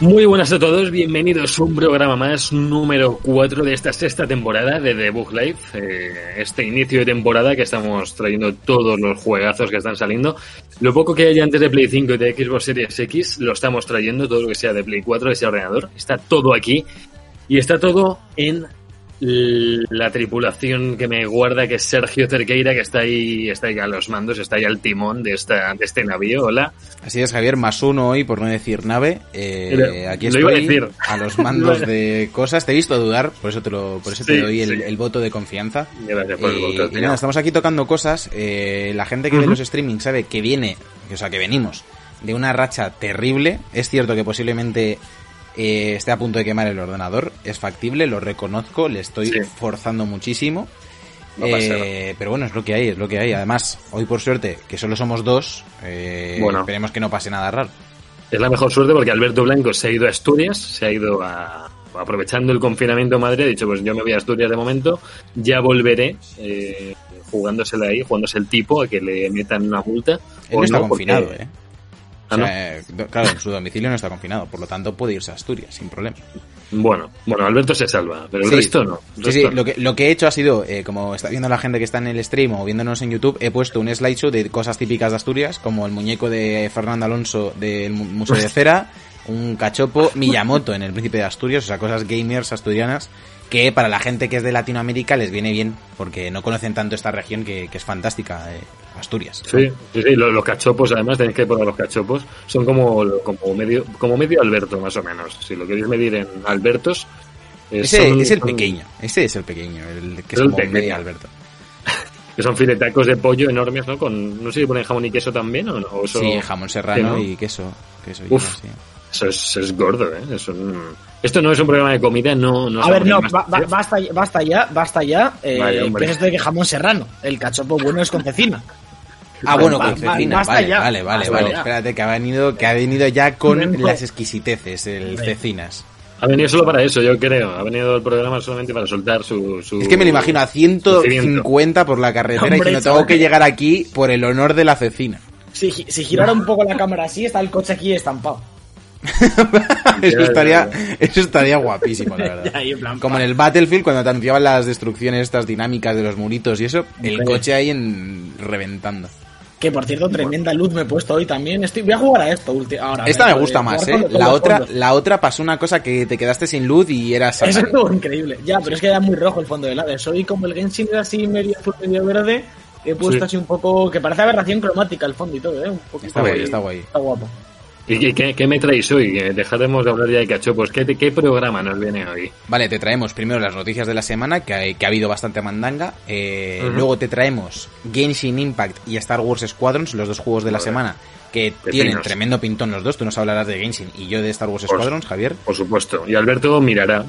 Muy buenas a todos, bienvenidos a un programa más, número 4 de esta sexta temporada de The Book Life. Eh, este inicio de temporada que estamos trayendo todos los juegazos que están saliendo. Lo poco que hay antes de Play 5 y de Xbox Series X lo estamos trayendo, todo lo que sea de Play 4, de ese ordenador. Está todo aquí y está todo en la tripulación que me guarda, que es Sergio Cerqueira, que está ahí, está ahí a los mandos, está ahí al timón de, esta, de este navío. Hola. Así es, Javier, más uno hoy, por no decir nave. Eh, aquí estoy a, los mandos de cosas. Te he visto dudar, por eso te, lo, por eso te doy el, voto de confianza. Gracias por el eh, voto. Y nada, estamos aquí tocando cosas. Eh, la gente que ve los streaming sabe que viene, o sea, que venimos de una racha terrible. Es cierto que posiblemente eh, esté a punto de quemar el ordenador. Es factible, lo reconozco, le estoy forzando muchísimo. Eh, pero bueno, es lo que hay, es lo que hay. Además, hoy por suerte, que solo somos dos, eh, bueno. esperemos que no pase nada raro. Es la mejor suerte porque Alberto Blanco se ha ido a Asturias, se ha ido a, aprovechando el confinamiento en Madrid, ha dicho, pues yo me voy a Asturias de momento, ya volveré eh, jugándosela ahí, jugándose el tipo a que le metan una multa. Él no está confinado, ¿eh? Ah, claro, su domicilio no está confinado, por lo tanto puede irse a Asturias sin problema. Bueno, bueno, Alberto se salva, pero el resto no. sí, sí, Lo, que, lo que he hecho ha sido, eh, como está viendo la gente que está en el stream o viéndonos en YouTube, he puesto un slideshow de cosas típicas de Asturias, como el muñeco de Fernando Alonso del Museo de Cera, un cachopo, Miyamoto en el Príncipe de Asturias, o sea, cosas gamers asturianas que para la gente que es de Latinoamérica les viene bien, porque no conocen tanto esta región que, es fantástica, eh, Asturias. Sí, sí, sí los, cachopos, además tenéis que poner los cachopos, son como, como, medio, como medio Alberto, más o menos. Si lo queréis medir en Albertos. ese es el pequeño, ese es el pequeño, el que es, como medio Alberto. que son filetacos de pollo enormes, ¿no? Con, no sé si ponen jamón y queso también o no. sí, jamón serrano y queso. queso Uf, eso es, es, gordo, ¿eh? Esto no es un programa de comida, no... no a ver, no, basta, basta ya, basta ya. Eh, vale, de que jamón serrano. El cachopo bueno es con cecina. Ah, bueno, con cecina. Vale, vale, vale, vale, Espérate, que ha venido, que ha venido ya con las exquisiteces, el cecinas. Ha venido solo para eso, yo creo. Ha venido el programa solamente para soltar su... es que me lo imagino a 150 por la carretera y no tengo que llegar aquí por el honor de la cecina. Si, si girara un poco la cámara así, está el coche aquí estampado. eso, estaría, eso estaría guapísimo, la verdad. Como en el Battlefield, cuando te anunciaban las destrucciones estas dinámicas de los muritos y eso, el coche ahí en reventando. Que por cierto, tremenda luz me he puesto hoy también. Estoy, voy a jugar a esto ahora. Esta me gusta más, ¿eh? la otra, la otra pasó una cosa que te quedaste sin luz y era Eso estuvo increíble. Ya, pero es que era muy rojo el fondo del lado. Soy como el Genshin era así medio azul, medio verde. He puesto así un poco. que parece aberración cromática el fondo y todo, ¿eh? Un está guay, está guay. Está guapo. ¿Y qué, me traéis hoy? Dejaremos de hablar ya de cachopos. ¿Qué, ¿Qué programa nos viene hoy? Vale, te traemos primero las noticias de la semana, que, ha habido bastante mandanga. Eh, luego te traemos Genshin Impact y Star Wars Squadrons, los dos juegos de la semana que tienen tremendo pintón los dos. Tú nos hablarás de Genshin y yo de Star Wars Squadrons, Javier. Por supuesto. Y Alberto mirará.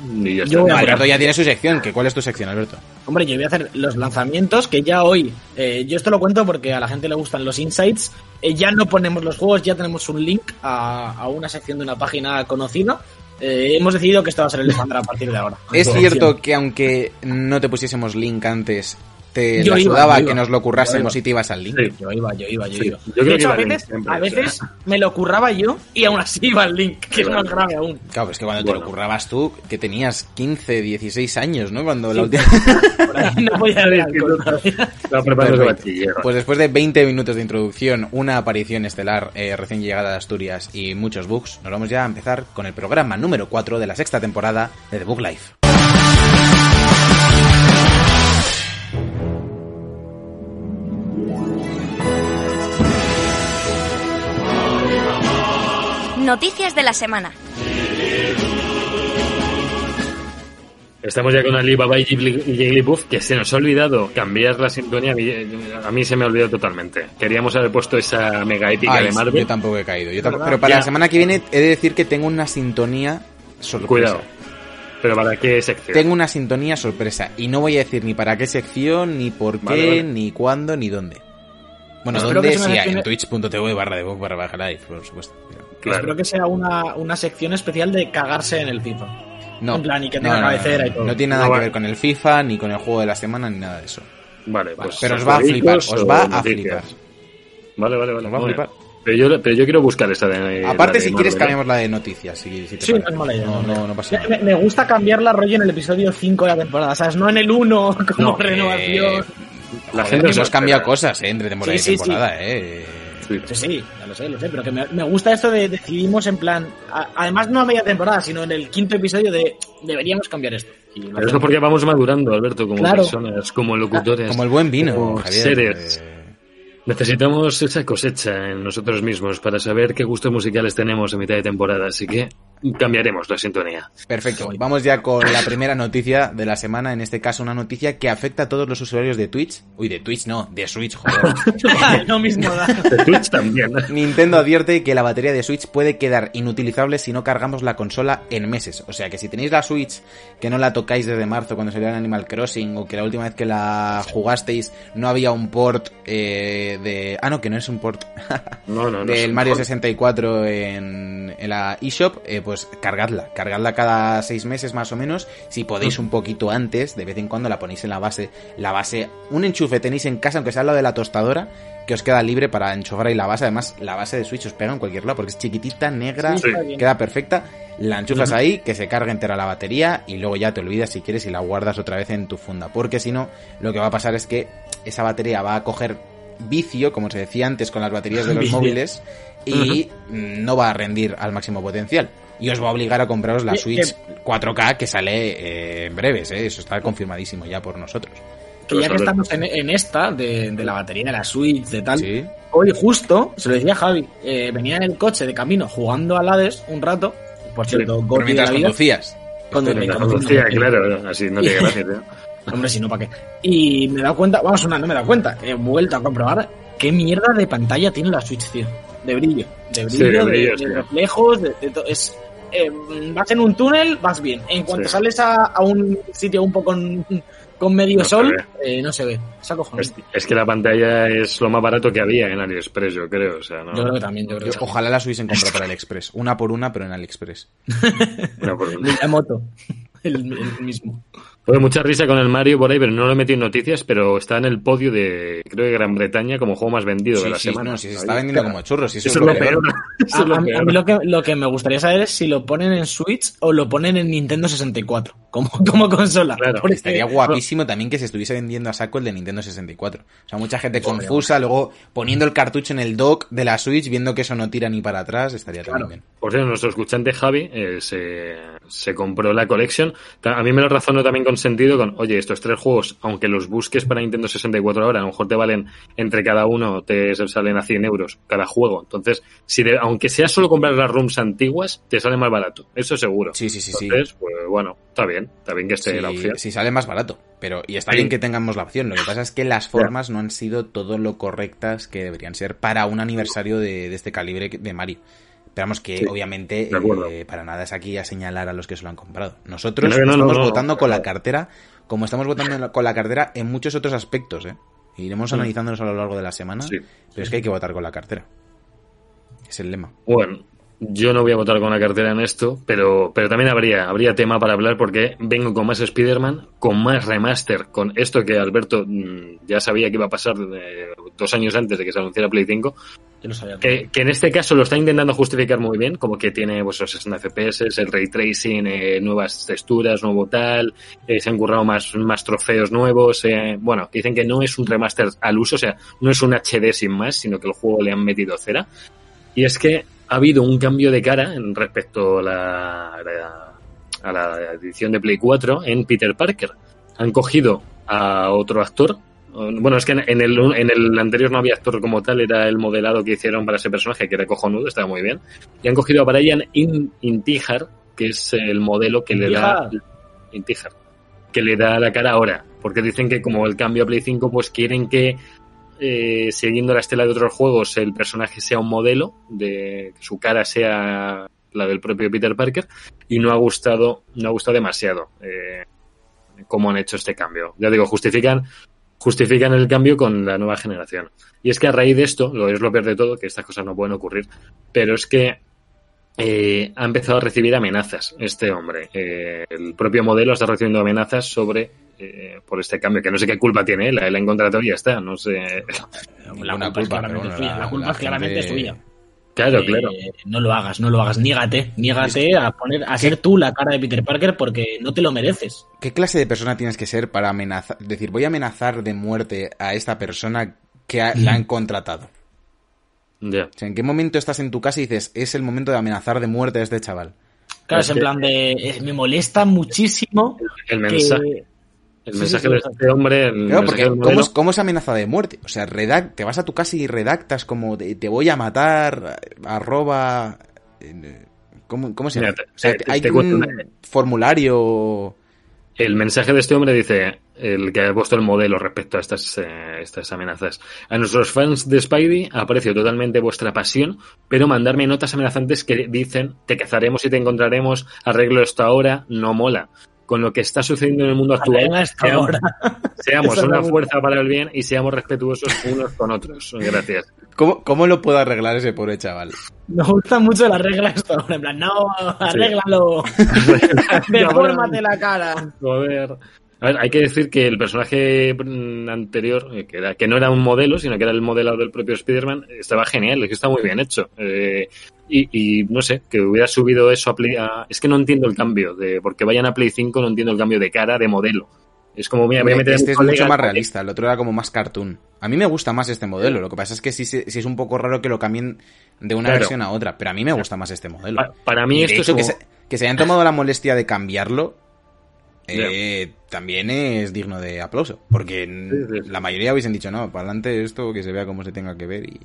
Alberto ya tiene su sección. ¿Cuál es tu sección, Alberto? Hombre, yo voy a hacer los lanzamientos que ya hoy. Eh, yo esto lo cuento porque a la gente le gustan los insights. Eh, ya no ponemos los juegos, ya tenemos un link a, una sección de una página conocida. Eh, hemos decidido que esto va a ser el estándar a partir de ahora. Es cierto que aunque no te pusiésemos link antes, te yo ayudaba que nos lo currásemos y te ibas al link. Yo iba, yo iba, yo iba. de hecho, a veces, a veces me lo curraba yo y aún así iba al link, que es más grave aún. Claro, pues es que cuando te lo currabas tú, que tenías 15, 16 años, ¿no? Cuando la última... no podía Pues después de 20 minutos de introducción, una aparición estelar eh, recién llegada de Asturias y muchos bugs, nos vamos ya a empezar con el programa número 4 de la sexta temporada de The Book Life. Noticias de la semana. Estamos ya con Alibaba y Jigglypuff, que se nos ha olvidado cambiar la sintonía. A mí se me ha olvidado totalmente. Queríamos haber puesto esa mega épica de Marvel. Yo tampoco he caído. pero para la semana que viene he de decir que tengo una sintonía sorpresa. Cuidado. ¿Pero para qué sección? Tengo una sintonía sorpresa y no voy a decir ni para qué sección, ni por qué, ni cuándo, ni dónde. Bueno, Espero ¿dónde? Sí, en twitch.tv barra de barra baja live, por supuesto. Pero- Claro. Espero que sea una, una sección especial de cagarse en el FIFA. No, En plan, y que tenga cabecera y todo. No tiene nada No que va- ver con el FIFA, ni con el juego de la semana, ni nada de eso. Vale, pues. Pero os va a flipar, os va a flipar. Vale, vale, vale. Os va a flipar. Pero yo, pero yo quiero buscar esa de. Aparte, la de si quieres, ¿eh? cambiamos la de noticias. Si, si te Sí, no parece. es mala idea. No, no, no pasa Me, nada. me- me gusta cambiar la rollo en el episodio 5 de la temporada, ¿sabes? No en el 1 como No, renovación. Eh, La joder, gente que no os cambia espera. cosas, eh, entre temporada Sí, sí, y temporada, eh. Sí. Sí, sí, ya lo sé, lo sé, pero que me, me gusta esto de decidimos en plan, a- además no a media temporada, sino en el quinto episodio de deberíamos cambiar esto. Y Pero eso porque vamos madurando, Alberto, como Claro. personas, como locutores. Como el buen vino, como Javier. seres. eh, Necesitamos esa cosecha en nosotros mismos para saber qué gustos musicales tenemos en mitad de temporada, así que cambiaremos la sintonía. Perfecto, vamos ya con la primera noticia de la semana, en este caso una noticia que afecta a todos los usuarios de Twitch. Uy, de Twitch no, de Switch, joder. lo mismo da. De Twitch también. Nintendo advierte que la batería de Switch puede quedar inutilizable si no cargamos la consola en meses. O sea que si tenéis la Switch que no la tocáis desde marzo cuando salió en Animal Crossing o que la última vez que la jugasteis no había un port eh, de... Ah, no, que no es un port No, no, no. del Mario 64 en, en la eShop, eh, pues cargadla. Cargadla cada seis meses más o menos. Si podéis un poquito antes, de vez en cuando la ponéis en la base. La base, un enchufe tenéis en casa, aunque sea al lado de la tostadora, que os queda libre para enchufar ahí la base. Además, la base de Switch os pega en cualquier lado porque es chiquitita, negra, Sí, queda perfecta. La enchufas ahí, que se cargue entera la batería y luego ya te olvidas si quieres y la guardas otra vez en tu funda. Porque si no, lo que va a pasar es que esa batería va a coger vicio, como se decía antes con las baterías de los móviles, y mm, no va a rendir al máximo potencial. Y os va a obligar a compraros la Switch 4K que sale eh, en breves, ¿eh? eso está confirmadísimo ya por nosotros. Que ya que estamos en, en esta, de, de la batería de la Switch, de tal, Sí. hoy justo, se lo decía Javi, eh, venía en el coche de camino jugando al Hades un rato, por cierto, Pero Goti de mientras conducías. cuando me conocía, claro, así no tiene gracia, tío. Hombre, si no, ¿para qué? Y me he dado cuenta, vamos, una, no me he dado cuenta, he vuelto a comprobar qué mierda de pantalla tiene la Switch, tío. De brillo. De Sí, brillo, de brillo, de, sí. de reflejos, de, es... eh, vas en un túnel, vas bien. En cuanto Sí. sales a, a un sitio un poco con, con medio No sol, eh, no se ve. Es. Es, que la pantalla es lo más barato que había en AliExpress, yo creo. O sea, ¿no? Yo creo que también, yo creo Yo- que también. ojalá las hubiesen comprado por AliExpress. Una por una, pero en AliExpress. Bueno, por- Miyamoto, el, el mismo. Fue mucha risa con el Mario por ahí, pero no lo he metido en noticias, pero está en el podio de, creo que Gran Bretaña como juego más vendido de Sí, la sí, semana. no, si se está vendiendo como churros. si eso, Eso es lo peor. Eso A, es lo mí- a peor. mí lo que, lo que me gustaría saber es si lo ponen en Switch o lo ponen en Nintendo 64 como, como consola. Claro, Porque- Estaría guapísimo también que se estuviese vendiendo a saco el de Nintendo 64. O sea, mucha gente confusa, luego poniendo el cartucho en el dock de la Switch, viendo que eso no tira ni para atrás, estaría Claro. también bien. Por cierto, nuestro escuchante Javi eh, se, se compró la Collection. Ta- A mí me lo razonó también con sentido con, oye, estos tres juegos, aunque los busques para Nintendo 64 ahora, a lo mejor te valen entre cada uno, te salen a 100 euros cada juego. Entonces, si de- aunque sea solo comprar las rooms antiguas, te sale más barato. Eso seguro. Sí, sí, sí, sí. Entonces, pues bueno, está bien. Está bien que esté la opción. sí sale más barato. Pero, y está Sí. bien que tengamos la opción. Lo que pasa es que las formas no han sido todo lo correctas que deberían ser para un aniversario de, de este calibre de Mario. Que, Sí, obviamente, eh, para nada es aquí a señalar a los que se lo han comprado. Nosotros No, no, no, estamos no, votando con la cartera, como estamos votando con la cartera en muchos otros aspectos, ¿eh? Iremos analizándolos a lo largo de la semana, Sí. pero es que hay que votar con la cartera. Es el lema. Bueno, yo no voy a votar con la cartera en esto, pero, pero también habría, habría tema para hablar porque vengo con más Spider-Man, con más remaster, con esto que Alberto mm, ya sabía que iba a pasar eh, dos años antes de que se anunciara Play 5, Yo lo sabía. que, que en este caso lo está intentando justificar muy bien, como que tiene pues, los 60 FPS, el ray tracing, eh, nuevas texturas, nuevo tal, eh, se han currado más, más trofeos nuevos, eh, bueno, dicen que no es un remaster al uso, o sea, no es un HD sin más, sino que el juego le han metido cera. Y es que ha habido un cambio de cara en respecto a la, a la, a la edición de Play 4 en Peter Parker. Han cogido a otro actor. Bueno, es que en el, en el anterior no había actor como tal, era el modelado que hicieron para ese personaje, que era cojonudo, estaba muy bien. Y han cogido a Brian In- Intihar, que es el modelo que le da. Intihar. Que le da la cara ahora. Porque dicen que como el cambio a Play 5, pues quieren que eh, siguiendo la estela de otros juegos, el personaje sea un modelo, su cara sea la del propio Peter Parker, y no ha gustado, no ha gustado demasiado eh, cómo han hecho este cambio. Ya digo, justifican justifican el cambio con la nueva generación. Y es que a raíz de esto, lo es lo peor de todo, que estas cosas no pueden ocurrir, pero es que eh, ha empezado a recibir amenazas este hombre. Eh, el propio modelo está recibiendo amenazas sobre eh, por este cambio, que no sé qué culpa tiene él, él ha encontrado y ya está, no sé. La culpa, es claramente suya. La culpa es claramente suya. Claro, Eh, claro. No lo hagas, no lo hagas. Niégate, niégate a poner a ser tú la cara de Peter Parker porque no te lo mereces. ¿Qué clase de persona tienes que ser para amenazar? Decir, voy a amenazar de muerte a esta persona que ha- la han contratado. O sea, ¿en qué momento estás en tu casa y dices, es el momento de amenazar de muerte a este chaval? Claro, Es en plan de. eh, me molesta muchísimo El que. mensaje, el Sí, mensaje sí, sí, de este hombre, el Claro, mensaje porque del ¿cómo es, cómo es amenaza de muerte? O sea, redac- te vas a tu casa y redactas como de, te voy a matar, arroba... eh, ¿Cómo, cómo se Mira, llama? te- O sea, te- hay te un una- formulario... El mensaje de este hombre dice, el que ha puesto el modelo respecto a estas, eh, estas amenazas. A nuestros fans de Spidey aprecio totalmente vuestra pasión, pero mandarme notas amenazantes que dicen, te cazaremos y te encontraremos, arreglo esto ahora, no mola. Con lo que está sucediendo en el mundo actual, seamos, ahora. seamos una fuerza para el bien y seamos respetuosos unos con otros. Gracias. ¿Cómo, ¿Cómo lo puedo arreglar ese pobre chaval? Me gusta mucho la regla esto. En plan, no, arréglalo. Defórmate la cara. Joder. A ver, hay que decir que el personaje mm, anterior, eh, que, era, que no era un modelo, sino que era el modelado del propio Spider-Man, estaba genial, es que está muy bien hecho. Eh, y, y no sé, que hubiera subido eso a Play. a- es que no entiendo el cambio, de porque vayan a Play 5, no entiendo el cambio de cara, de modelo. Es como, mira, voy a meter este es mucho más porque- realista, el otro era como más cartoon. A mí me gusta más este modelo, lo que pasa es que sí, sí es un poco raro que lo cambien de una Claro. versión a otra, pero a mí me gusta más este modelo. Pa- Para mí esto es como... que, se, que se hayan tomado la molestia de cambiarlo, eh, también es digno de aplauso. Porque sí, sí. la mayoría hubiesen dicho, no, para adelante esto, que se vea como se tenga que ver. Y...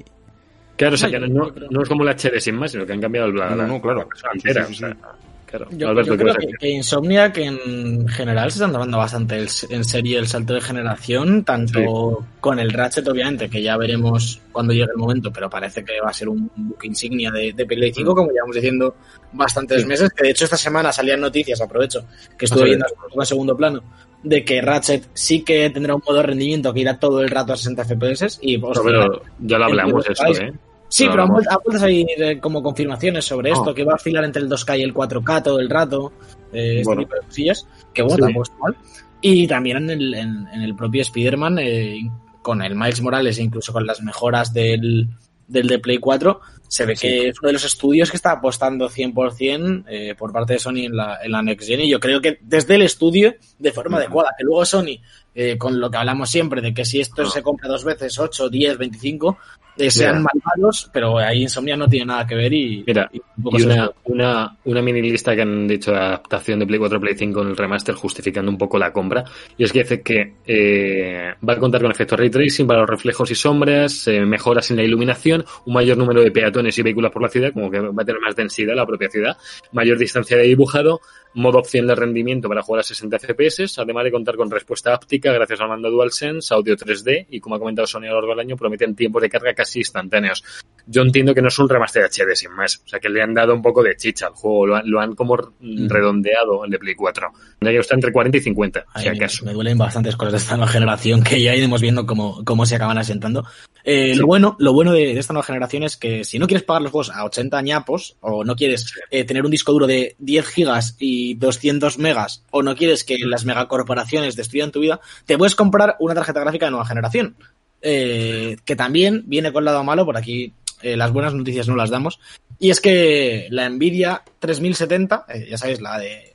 Claro, o sea, que No, no, yo creo- no es como la HD sin más, sino que han cambiado la, la- no, claro. la persona Sí, entera. sí, sí, o sea, sí. claro. Yo, Alberto, yo ¿qué creo vas a que, que Insomnia, que en general se están tomando bastante el- en serie el salto de generación, tanto con el Ratchet, obviamente, que ya veremos cuando llegue el momento, pero parece que va a ser un book insignia de, de Play 5, como llevamos diciendo bastantes Sí. meses, que de hecho esta semana salían noticias, aprovecho, que estuve viendo en segundo plano, de que Ratchet sí que tendrá un modo de rendimiento que irá todo el rato a 60 FPS y pero ya lo hablamos esto, ¿eh? Sí, pero hablamos. vuelto, a salir eh, como confirmaciones sobre esto, Ah. que va a oscilar entre el 2K y el 4K todo el rato, eh, este Bueno. tipo de cosillas, que bueno, Sí. tampoco está mal. Y también en el, en, en el propio Spider-Man, eh, con el Miles Morales e incluso con las mejoras del, del de Play 4, se ve que es uno de los estudios que está apostando 100% eh, por parte de Sony en la, en la Next Gen. Y yo creo que desde el estudio, de forma adecuada, que luego Sony, eh, con lo que hablamos siempre, de que si esto Ah. se compra dos veces, 8, 10, 25, eh, sean Ya. malvados, pero ahí Insomnia no tiene nada que ver y, Mira, y Y una, una, una mini lista que han dicho de adaptación de Play 4 Play 5 en el remaster justificando un poco la compra. Y es que dice que eh, va a contar con efectos ray tracing para los reflejos y sombras, eh, mejoras en la iluminación, un mayor número de peatones y vehículos por la ciudad, como que va a tener más densidad la propia ciudad, mayor distancia de dibujado, modo opción de rendimiento para jugar a 60 FPS, además de contar con respuesta áptica gracias al mando DualSense, audio 3D y como ha comentado Sony a lo largo del año, prometen tiempos de carga casi instantáneos yo entiendo que no es un remaster HD sin más. O sea, que le han dado un poco de chicha al juego. Lo han, lo han como Mm. redondeado el de Play 4. Ya está entre 40 y 50, Ay, si me- duelen bastantes cosas de esta nueva generación que ya iremos viendo cómo, cómo se acaban asentando. Eh, Sí. Lo bueno, lo bueno de, de esta nueva generación es que si no quieres pagar los juegos a 80 ñapos, o no quieres eh, tener un disco duro de 10 gigas y 200 megas, o no quieres que las megacorporaciones destruyan tu vida, te puedes comprar una tarjeta gráfica de nueva generación. Eh, que también viene con lado malo, por aquí eh, las buenas noticias no las damos. Y es que la Nvidia 3070, eh, ya sabéis, la de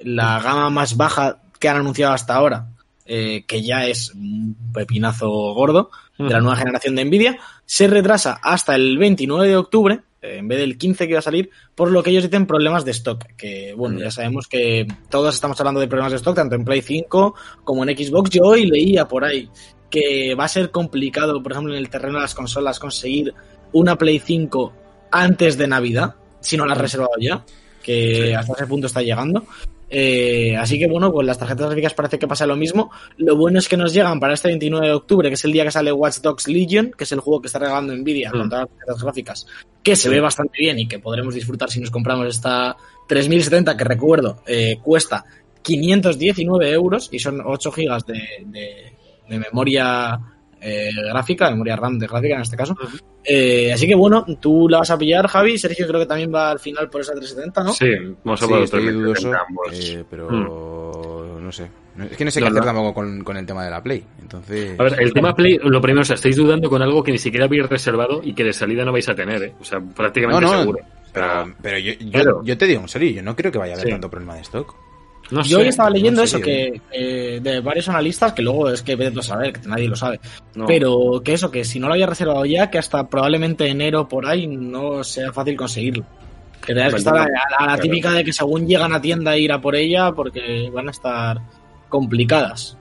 la gama más baja que han anunciado hasta ahora, eh, que ya es un pepinazo gordo de la nueva generación de Nvidia, se retrasa hasta el 29 de octubre, en vez del 15 que va a salir, por lo que ellos dicen problemas de stock, que bueno, ya sabemos que todos estamos hablando de problemas de stock, tanto en Play 5 como en Xbox. Yo hoy leía por ahí que va a ser complicado, por ejemplo, en el terreno de las consolas, conseguir una Play 5 antes de Navidad, si no la has reservado ya, que hasta ese punto está llegando. Eh, así que bueno, con las tarjetas gráficas parece que pasa lo mismo. Lo bueno es que nos llegan para este 29 de octubre, que es el día que sale Watch Dogs Legion, que es el juego que está regalando Nvidia Mm. con todas las tarjetas gráficas, que se Sí. ve bastante bien y que podremos disfrutar si nos compramos esta 3070, que recuerdo, eh, cuesta 519 euros y son 8 gigas de, de, de memoria eh, gráfica, memoria RAM de gráfica en este caso. Eh, así que bueno, tú la vas a pillar, Javi. Sergio creo que también va al final por esa 370, ¿no? Sí, vamos a Sí, por dudoso, 370 ambos. eh, pero Mm. no sé. Es que no sé qué No, hacer no. tampoco con, con el tema de la Play. Entonces... A ver, el tema Play, lo primero, o sea, estáis dudando con algo que ni siquiera habéis reservado y que de salida no vais a tener, ¿eh? O sea, prácticamente no, seguro. Pero, pero yo, yo, Claro. yo te digo en serio, yo no creo que vaya a haber Sí. tanto problema de stock. no Yo sé, hoy estaba no, leyendo en eso, que eh, de varios analistas, que luego es que vete a saber, que nadie lo sabe. no. Pero que eso, que si no lo había reservado ya, que hasta probablemente enero por ahí no sea fácil conseguirlo. Que tengas que Pues estar no, a, a la claro. típica de que según llegan a tienda a ir a por ella porque van a estar complicadas.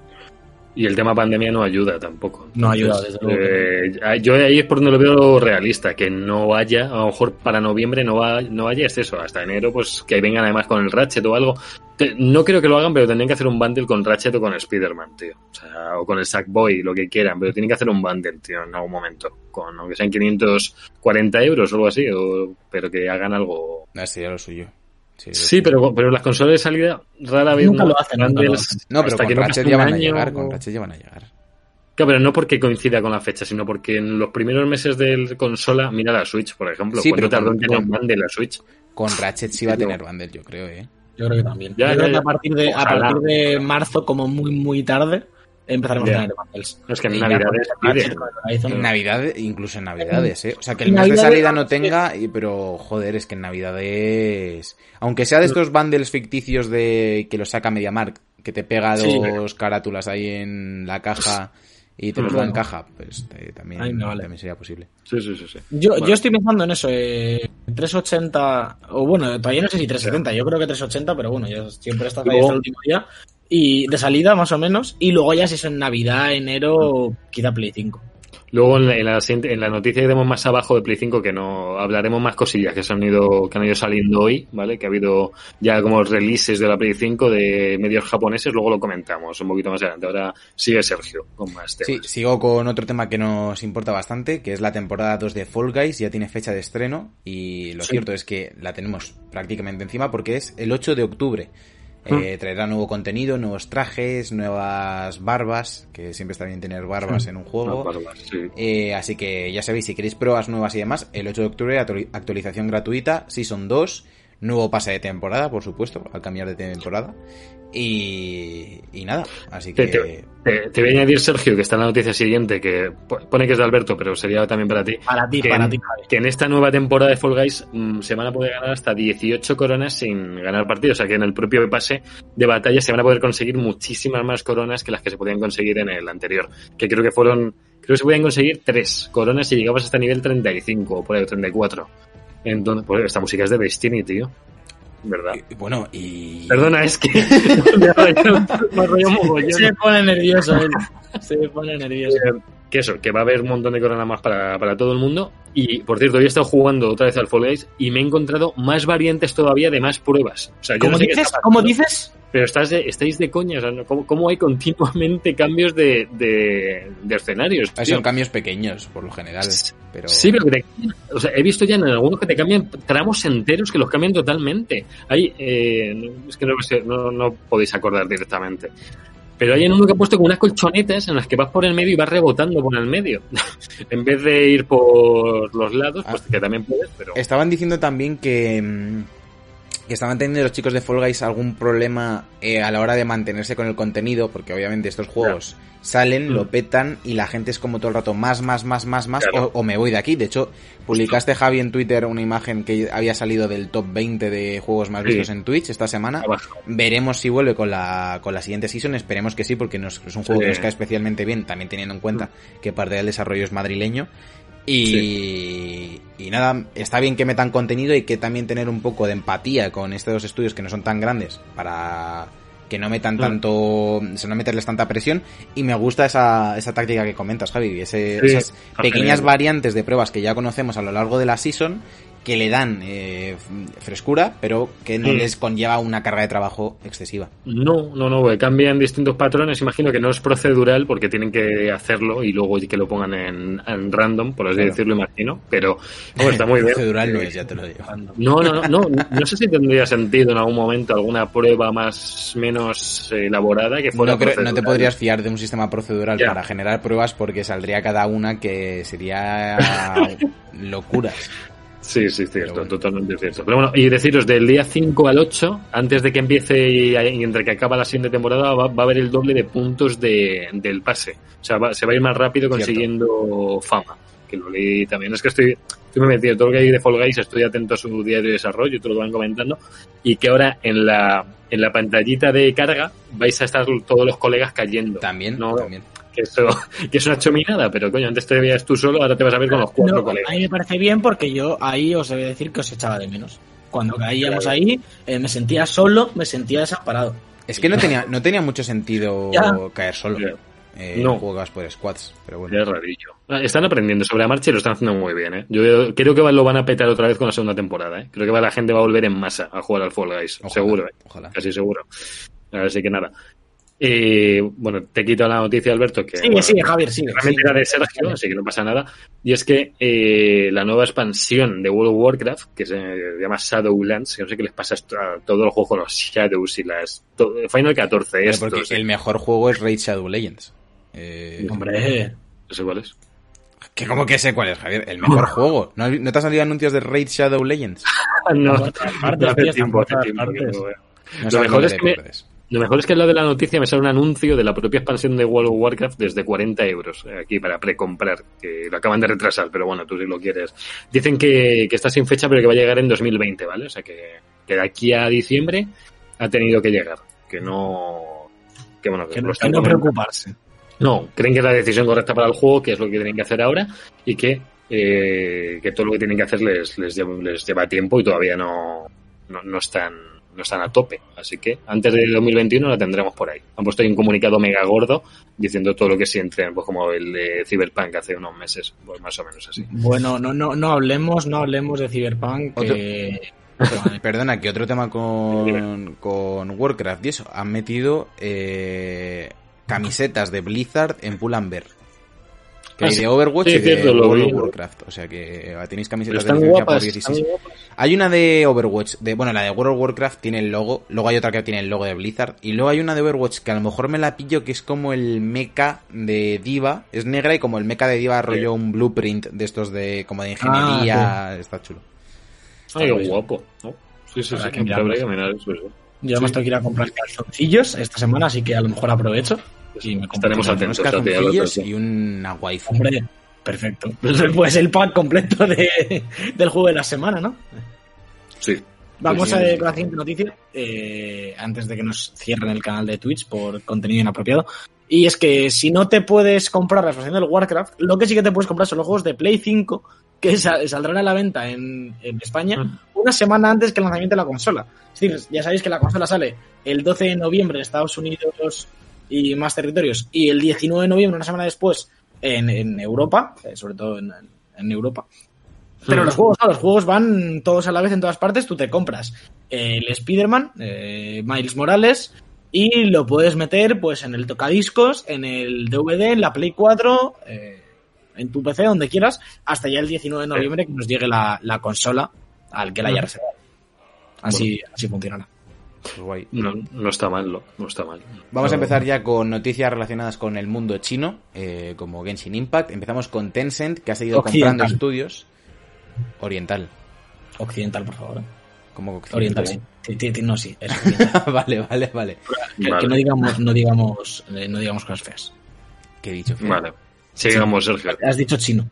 Y el tema pandemia no ayuda tampoco. No ayuda, desde luego eh, yo ahí es por donde lo veo realista, que no haya, a lo mejor para noviembre no, va, no haya es eso, hasta enero, pues que vengan además con el Ratchet o algo. Te- no creo que lo hagan, pero tendrían que hacer un bundle con Ratchet o con Spider-Man, tío. O sea, o con el Sackboy, lo que quieran, pero tienen que hacer un bundle, tío, en algún momento. Con, aunque sean 540 euros o algo así, o, pero que hagan algo. No, sería lo suyo. Sí, Sí, pero, pero las consolas de salida rara vez Nunca no lo hacen, No, pero hasta con que no Ratchet pase ya un van a año llegar, o- con Ratchet ya van a llegar. Claro, pero no porque coincida con la fecha, sino porque en los primeros meses de consola, mira la Switch, por ejemplo. Sí, ¿Cuánto pero tardó en con- tener un bundle la Switch? Con Ratchet sí va a tener bundle, yo creo, ¿eh? Yo creo que también. Ya, Yo ya, creo que ya. a partir de, a partir de marzo, como muy, muy tarde, empezaremos Ya. a tener bundles. Es que en Navidades En Navidad, incluso en Navidades, ¿eh? O sea, que el mes de salida no tenga, y- pero joder, es que en Navidades... Aunque sea de estos bundles ficticios de que los saca MediaMarkt, que te pega Sí. dos carátulas ahí en la caja y te los da en caja, pues eh, también, me vale. también sería posible. Sí, sí, sí. sí. Yo, Bueno. yo estoy pensando en eso, eh, 380, o bueno, todavía no sé si 370, yo creo que 380, pero bueno, yo siempre estás ahí hasta el último día. Y de salida, más o menos, y luego ya si es en Navidad, enero, quizá Play 5. Luego en la, en la siguiente- en la noticia que tenemos más abajo de Play 5, que no hablaremos más cosillas que se han ido, que han ido saliendo hoy, ¿vale? Que ha habido ya como releases de la Play 5 de medios japoneses, luego lo comentamos un poquito más adelante. Ahora sigue Sergio con más Sí, temas. sigo con otro tema que nos importa bastante, que es la temporada 2 de Fall Guys, ya tiene fecha de estreno y lo Sí. cierto es que la tenemos prácticamente encima porque es el 8 de octubre. Hmm. Eh, traerá nuevo contenido, nuevos trajes, nuevas barbas, que siempre está bien tener barbas en un juego. Barbas, sí. Eh, así que ya sabéis, si queréis pruebas nuevas y demás, el 8 de octubre actuali- actualización gratuita, Season 2, nuevo pase de temporada, por supuesto, al cambiar de temporada. Y, y nada, así Te, que... te- te- te voy a añadir, Sergio, que está en la noticia siguiente, que po- pone que es de Alberto, pero sería también para ti. Para ti, que, para en, ti, que en esta nueva temporada de Fall Guys mm, se van a poder ganar hasta 18 coronas sin ganar partidos. O sea que en el propio pase de batalla se van a poder conseguir muchísimas más coronas que las que se podían conseguir en el anterior. Que creo que fueron, creo que se podían conseguir 3 coronas si llegabas hasta nivel 35 o por ahí 34. Entonces, pues esta música es de Destiny, tío. ¿Verdad? y- bueno, y... Perdona, es que me me. Se pone nervioso él. Se pone nervioso. Que eso, que va a haber un montón de coronas más para, para todo el mundo. Y por cierto, hoy he estado jugando otra vez al Fall Guys y me he encontrado más variantes todavía de más pruebas. O sea, yo ¿Cómo no sé dices? está ¿Cómo pasando, dices? Pero estás de- estáis de coña, o sea. ¿cómo, cómo hay continuamente cambios de, de, de escenarios? Ah, tío? Son cambios pequeños, por lo general, pero... Sí, pero que te, o sea, he visto ya en algunos que te cambian tramos enteros que los cambian totalmente. Hay, eh, es que no, no, no podéis acordar directamente. Pero hay en uno que ha puesto con unas colchonetas en las que vas por el medio y vas rebotando por el medio. en vez de ir por los lados, pues Ah. que también puedes, pero... Estaban diciendo también que, mm, que estaban teniendo los chicos de Fall Guys algún problema eh, a la hora de mantenerse con el contenido, porque obviamente estos juegos salen, Mm. lo petan y la gente es como todo el rato más, más, más, más, más, Claro. o, o me voy de aquí. De hecho, publicaste Javi en Twitter una imagen que había salido del top 20 de juegos más Sí. vistos en Twitch esta semana. Abajo. Veremos si vuelve con la, con la siguiente season, esperemos que sí, porque nos- es un juego Sí. que nos cae especialmente bien, también teniendo en cuenta que parte del desarrollo es madrileño. Y, y nada, está bien que metan contenido y que también tener un poco de empatía con estos dos estudios que no son tan grandes para que no metan Mm. tanto, o sea, no meterles tanta presión. Y me gusta esa, esa táctica que comentas, Javi, ese- Sí, esas pequeñas genial. variantes de pruebas que ya conocemos a lo largo de la season que le dan eh, frescura, pero que no les conlleva una carga de trabajo excesiva. No, no, no, cambian distintos patrones. Imagino que no es procedural porque tienen que hacerlo y luego que lo pongan en, en random, por así Claro. decirlo, imagino. Pero bueno, está muy bien. Procedural no es, ya te lo digo. No, no, no, no, no sé si tendría sentido en algún momento alguna prueba más menos eh, elaborada que fuera No, creo- no te podrías fiar de un sistema procedural Ya. para generar pruebas porque saldría cada una que sería locuras. Sí, sí, cierto, bueno. totalmente cierto. Pero bueno, y deciros, del día 5 al 8, antes de que empiece y, entre que acaba la siguiente temporada, va, va a haber el doble de puntos de, del pase. O sea, va- se va a ir más rápido Cierto. consiguiendo fama. Que lo leí también. Es que estoy, estoy muy metido. Todo lo que hay de Fall Guys, estoy atento a su diario de desarrollo y todo lo van comentando. Y que ahora en la, en la pantallita de carga vais a estar todos los colegas cayendo. También, No, también. Que, eso, que es una chominada, pero coño, antes te veías tú solo, ahora te vas a ver con los cuatro No, colegas. a mí me parece bien porque yo ahí os he de decir que os echaba de menos. Cuando caíamos Claro. ahí, eh, me sentía solo, me sentía desamparado. Es que no tenía, no tenía mucho sentido Ya. caer solo. Ya. Eh, No. Juegas por squads, pero bueno. Es rarillo. Ah, Están aprendiendo sobre la marcha y lo están haciendo muy bien, ¿eh? Yo creo que lo van a petar otra vez con la segunda temporada, ¿eh? Creo que la gente va a volver en masa a jugar al Fall Guys. Ojalá, seguro, ¿eh? Ojalá. Casi seguro. Así que nada. Eh, bueno, te quito la noticia, Alberto, que Sigue, bueno, sigue, Javier, sigue. realmente sigue. era de Sergio, así que no pasa nada. Y es que eh, la nueva expansión de World of Warcraft, que se llama Shadowlands, que no sé qué les pasa a todos los juegos con los Shadows y las... Final 14, Pero estos, porque ¿eh? el mejor juego es Raid Shadow Legends. Eh, Hombre, No sé cuál es. ¿qué, ¿Cómo que sé cuál es, Javier? El mejor juego. ¿No, ¿No te han salido anuncios de Raid Shadow Legends? No, hace tiempo, hace tiempo que no. No Lo mejor es que-. Lo mejor es que en lo de la noticia me sale un anuncio de la propia expansión de World of Warcraft desde 40 euros eh, aquí para precomprar, que lo acaban de retrasar, pero bueno, tú si lo quieres. Dicen que, que está sin fecha, pero que va a llegar en 2020, ¿vale? O sea que, que de aquí a diciembre ha tenido que llegar. Que no. Que bueno, que no, que no preocuparse. No, creen que es la decisión correcta para el juego, que es lo que tienen que hacer ahora, y que, eh, que todo lo que tienen que hacer les, les, lleva, les lleva tiempo y todavía no, no, no están, no están a tope. Así que antes del 2021 la tendremos por ahí. Han puesto ahí un comunicado mega gordo diciendo todo lo que sienten, pues como el de Cyberpunk hace unos meses, pues más o menos así. Bueno, no, no, no hablemos, no hablemos de Cyberpunk. Que... Perdona, que otro tema con, con Warcraft y eso. Han metido eh, camisetas de Blizzard en Pull&Bear. Que Ah, hay sí. de Overwatch Sí, y de World vi. of Warcraft. O sea que eh, tenéis camisetas de licencia por guapas, 16. están guapas. Hay una de Overwatch, de, bueno, la de World of Warcraft tiene el logo, luego hay otra que tiene el logo de Blizzard, y luego hay una de Overwatch que a lo mejor me la pillo que es como el mecha de Diva, es negra y como el mecha de Diva rollo un blueprint de estos de como de ingeniería, está chulo. Ay, qué guapo. ¿no? Sí, sí, sí. que que mirar eso, eso. Yo Sí. me estoy que ir a comprar calzoncillos esta semana, así que a lo mejor aprovecho. Y Estaremos atentos. Unos calzoncillos y una waifu. Hombre, perfecto. Pues el pack completo de, del juego de la semana, ¿no? Sí. Vamos a ver con la siguiente noticia, eh, antes de que nos cierren el canal de Twitch por contenido inapropiado. Y es que si no te puedes comprar la expansión del Warcraft, lo que sí que te puedes comprar son los juegos de Play 5 que sa- saldrán a la venta en, en España Mm. una semana antes que el lanzamiento de la consola. Es decir, ya sabéis que la consola sale el 12 de noviembre en Estados Unidos y más territorios y el 19 de noviembre, una semana después, en, en Europa, eh, sobre todo en, en Europa. Pero los juegos, no, los juegos van todos a la vez en todas partes. Tú te compras el Spider-Man, eh, Miles Morales, y lo puedes meter pues en el tocadiscos, en el DVD, en la Play 4, eh, en tu PC, donde quieras, hasta ya el 19 de noviembre que nos llegue la, la consola al que la haya reservado. Así, así funcionará. Pues guay. No, no está mal, no, no está mal. Vamos a empezar ya con noticias relacionadas con el mundo chino, eh, como Genshin Impact. Empezamos con Tencent, que ha seguido Occidental. comprando estudios. Oriental. Occidental, por favor. Como Oriental, sí. Sí, sí, sí, No, sí, es occidental. vale, vale, vale. que, Vale. que no digamos, no digamos, eh, no digamos cosas feas. ¿Qué he dicho? Fran? Vale. Sigamos, Sergio. Has dicho chino,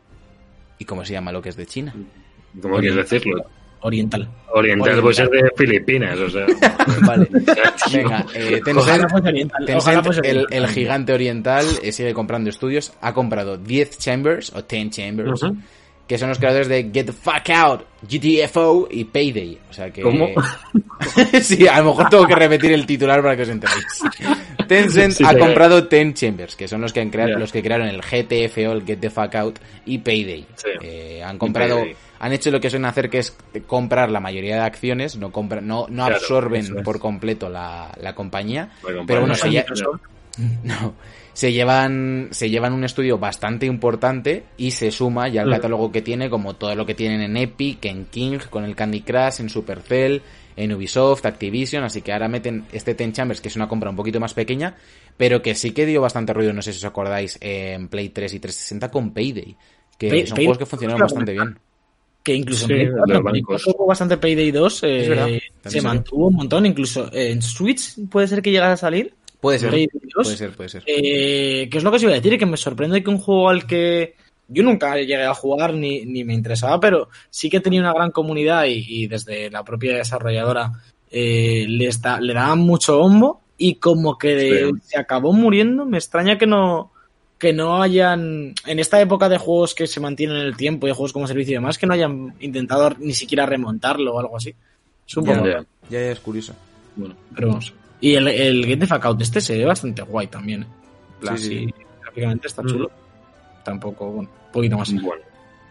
¿Y cómo se llama lo que es de China? ¿Cómo quieres decirlo? Oriental. Oriental puede ser de Filipinas, o sea. Vale. Venga, eh, Ojalá Tencent, fuese oriental. ojalá Tencent, fuese el, oriental. el gigante oriental, eh, sigue comprando estudios. Ha comprado 10 Chambers, o 10 Chambers, que son los creadores de Get the Fuck Out, GTFO y Payday. O sea que... ¿Cómo? sí, a lo mejor tengo que repetir el titular para que os enteréis. Tencent Sí, ha sí. comprado 10 Chambers, que son los que, han creado, los que crearon el GTFO, el Get the Fuck Out y Payday. Sí. Eh, han comprado Payday. Han hecho lo que suelen hacer, que es comprar la mayoría de acciones, no compran, no, no Claro, absorben es. por completo la, la compañía, pero bueno, se, lle- no, se llevan se llevan un estudio bastante importante y se suma ya al Mm. catálogo que tiene, como todo lo que tienen en Epic, en King, con el Candy Crush, en Supercell, en Ubisoft, Activision, así que ahora meten este Ten Chambers, que es una compra un poquito más pequeña, pero que sí que dio bastante ruido, no sé si os acordáis, en Play 3 y 360 con Payday, que Pay- son juegos que funcionaron bastante bien. Que incluso Sí, en Play los 4, en Play bancos. 4 hubo bastante Payday 2. eh, Es verdad, se mantuvo un montón. Incluso en Switch puede ser que llegara a salir. Puede ser, Payday 2. puede ser, puede ser. Eh, ¿Qué es lo que os iba a decir? Que me sorprende que un juego al que yo nunca llegué a jugar ni, ni me interesaba, pero sí que tenía una gran comunidad y, y desde la propia desarrolladora eh, le, está, le daban mucho bombo y como que Sí. se acabó muriendo. Me extraña que no que no hayan, en esta época de juegos que se mantienen en el tiempo y de juegos como servicio y demás, que no hayan intentado ni siquiera remontarlo o algo así. Es un Ya, poco... ya. Es curioso. Bueno, Pero vamos. Y el, el Get the Fuck Out este se ve bastante guay también. ¿eh? Plan, Sí, sí, gráficamente está Mm. chulo. Tampoco, bueno, un poquito más. bueno,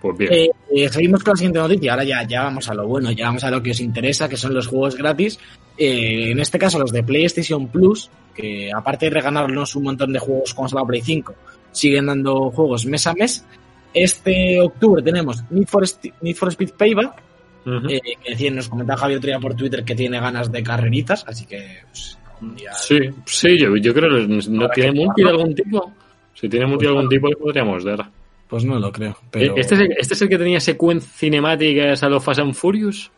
pues bien. Eh, eh, seguimos con la siguiente noticia. Ahora ya, ya vamos a lo bueno, ya vamos a lo que os interesa, que son los juegos gratis. Eh, en este caso, los de PlayStation Plus, que aparte de regalarnos un montón de juegos como la Play 5, siguen dando juegos mes a mes. Este octubre tenemos Need for, Sti- Need for Speed Payback, Ujú. eh, que decían, nos comentaba Javier otro día por Twitter que tiene ganas de carreritas, así que pues, un día Sí, sí, yo, yo creo que no tiene que multi de algún tipo. Si tiene multi de algún tipo, le podríamos dar. Pues no lo creo. Pero... ¿Este, es el, ¿Este es el que tenía secuencias cinemáticas a los Fast and Furious?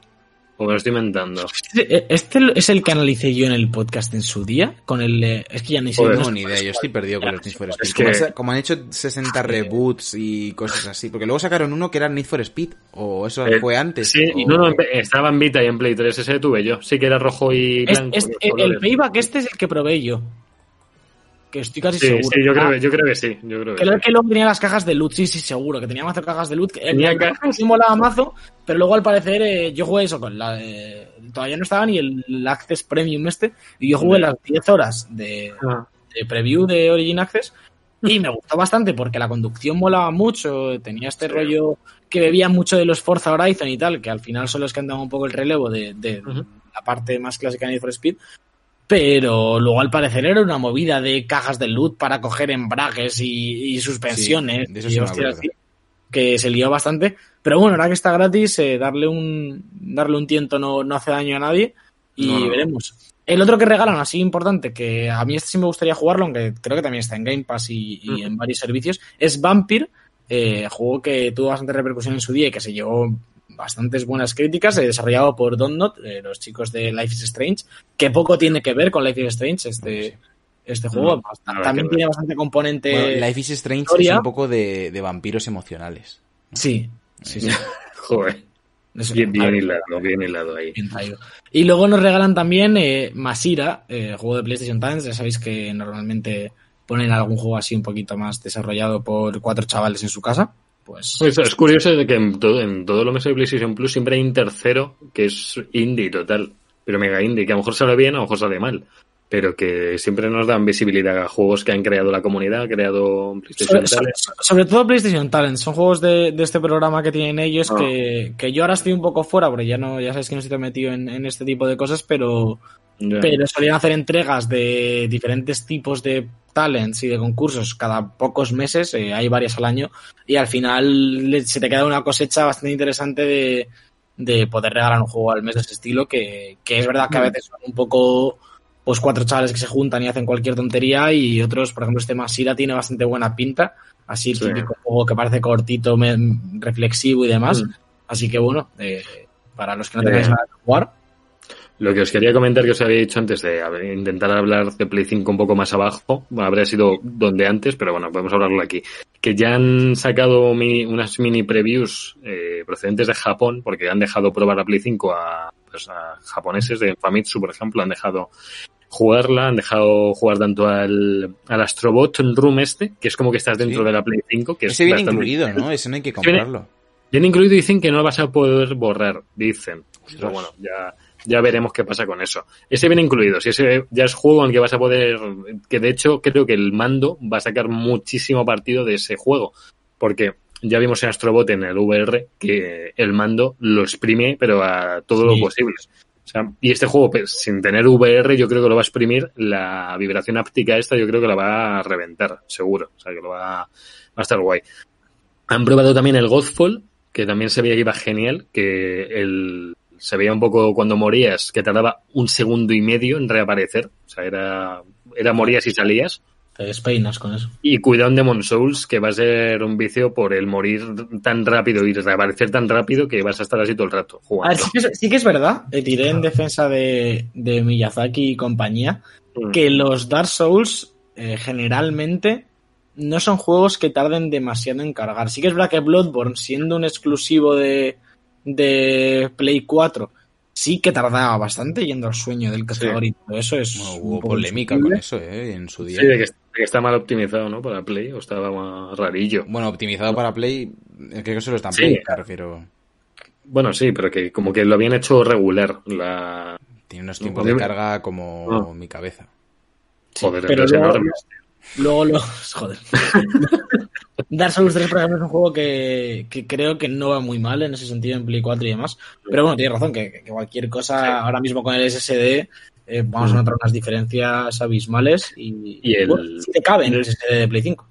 ¿O me lo estoy inventando? Este este es el que analicé yo en el podcast en su día. Con el. Es que ya ni sé. No tengo ni idea, yo estoy perdido con los Need for es Speed. que- Como, sa- como han hecho 60 reboots y cosas así. Porque luego sacaron uno que era Need for Speed. O eso Eh, fue antes. Sí, o- no, no, estaba en Vita y en Play 3, ese tuve yo. Sí que era rojo y blanco. es- el payback este es el que probé yo. Que estoy casi Sí, seguro. sí, yo creo, yo creo que sí. Yo creo que Creo que luego tenía las cajas de loot, sí, sí, seguro, que tenía mazo cajas de loot. Tenía el- cajas. Sí molaba mazo, pero luego al parecer eh, yo jugué eso con la... eh, todavía no estaba ni el, el Access Premium este, y yo jugué las 10 horas de, Ah, de preview de Origin Access y me gustó bastante porque la conducción molaba mucho, tenía este Sí. rollo que bebía mucho de los Forza Horizon y tal, que al final son los que han dado un poco el relevo de, la parte más clásica de Need for Speed. Pero luego al parecer era una movida de cajas de loot para coger embragues y, y suspensiones. Sí, de eso y acuerdo. así, que se lió bastante. Pero bueno, ahora que está gratis, eh, darle un darle un tiento no, no hace daño a nadie. Y No, no. veremos. El otro que regalan, así importante, que a mí este sí me gustaría jugarlo, aunque creo que también está en Game Pass y, en varios servicios, es Vampire, eh, juego que tuvo bastante repercusión en su día y que se llevó bastantes buenas críticas, eh, desarrollado por Donnot, eh, los chicos de Life is Strange, que poco tiene que ver con Life is Strange este, este juego. No, también tiene bastante componente... Bueno, Life is Strange historia. es un poco de, de vampiros emocionales. Sí, sí, sí. Joder. Eso- Bien, bien ver, hilado, bien hilado ahí. bien. Y luego nos regalan también eh, Masira, eh, juego de PlayStation Times. Ya sabéis que normalmente ponen algún juego así un poquito más desarrollado por cuatro chavales en su casa. Pues Pues es curioso de que en todo, en todo lo que es de PlayStation Plus siempre hay un tercero que es indie total, pero mega indie, que a lo mejor sale bien, a lo mejor sale mal, pero que siempre nos dan visibilidad a juegos que han creado la comunidad, ha creado PlayStation sobre, sobre- todo PlayStation Talent, son juegos de, de este programa que tienen ellos Ah. que, que yo ahora estoy un poco fuera, porque ya no, ya sabéis que no estoy metido en, en este tipo de cosas, pero, Ya. pero solían hacer entregas de diferentes tipos de talents y de concursos cada pocos meses, eh, hay varias al año, y al final se te queda una cosecha bastante interesante de, de poder regalar un juego al mes de ese estilo, que, que es verdad que a Mm. veces son un poco pues cuatro chavales que se juntan y hacen cualquier tontería y otros, por ejemplo, este Masira tiene bastante buena pinta, así el Sí. típico juego que parece cortito, reflexivo y demás, Mm. así que bueno, eh, para los que no Eh, tengáis nada que jugar, Lo que os quería comentar que os había dicho antes de a intentar hablar de Play 5 un poco más abajo, habría sido donde antes, pero bueno, podemos hablarlo aquí. Que ya han sacado mini- unas mini previews eh, procedentes de Japón, porque han dejado probar la Play 5 a, pues, a japoneses de Famitsu, por ejemplo, han dejado jugarla, han dejado jugar tanto al, al Astrobot Room este, que es como que estás dentro Sí. de la Play 5, que es Ese viene bastante- incluido, ¿no? Ese no hay que Ese viene- comprarlo. Viene incluido dicen que no lo vas a poder borrar, dicen. Pero bueno, ya, ya veremos qué pasa con eso. Ese viene incluido, si ese ya es juego en el que vas a poder, que de hecho creo que el mando va a sacar muchísimo partido de ese juego. Porque ya vimos en Astrobot en el VR que el mando lo exprime, pero a todo Sí. lo posible. O sea, y este juego, pues, sin tener VR, yo creo que lo va a exprimir. La vibración áptica esta, yo creo que la va a reventar, seguro. O sea, que lo va, va a estar guay. Han probado también el Godfall, que también se veía que iba genial, que el, se veía un poco cuando morías, que tardaba un segundo y medio en reaparecer. O sea, era, era morías y salías. Te despeinas con eso. Y cuidado en Demon Souls, que va a ser un vicio por el morir tan rápido y reaparecer tan rápido que vas a estar así todo el rato jugando. sí, que es, sí que es verdad, eh, tiré en defensa de, de Miyazaki y compañía, Mm. que los Dark Souls eh, generalmente no son juegos que tarden demasiado en cargar. Sí que es verdad que Bloodborne, siendo un exclusivo de, de Play 4, sí que tardaba bastante yendo al sueño del cazador y todo eso es Bueno, un hubo poco polémica con eso, ¿eh? En su día. Sí, de que, de que está mal optimizado, ¿no? Para Play, o estaba más rarillo. Bueno, optimizado para Play, es que eso lo están Sí. Play, me refiero. Bueno, sí, pero que como que lo habían hecho regular. La... Tiene unos No, tiempos de carga como No. mi cabeza. Joder, pero entonces luego- enormes. Luego los. Joder. Dark Souls 3, por ejemplo, es un juego que, que creo que no va muy mal en ese sentido en Play 4 y demás. Pero bueno, tienes razón, que, que cualquier cosa Sí. ahora mismo con el SSD eh, vamos a Mm. notar unas diferencias abismales y, Y el- bueno, si te cabe en el SSD de Play 5.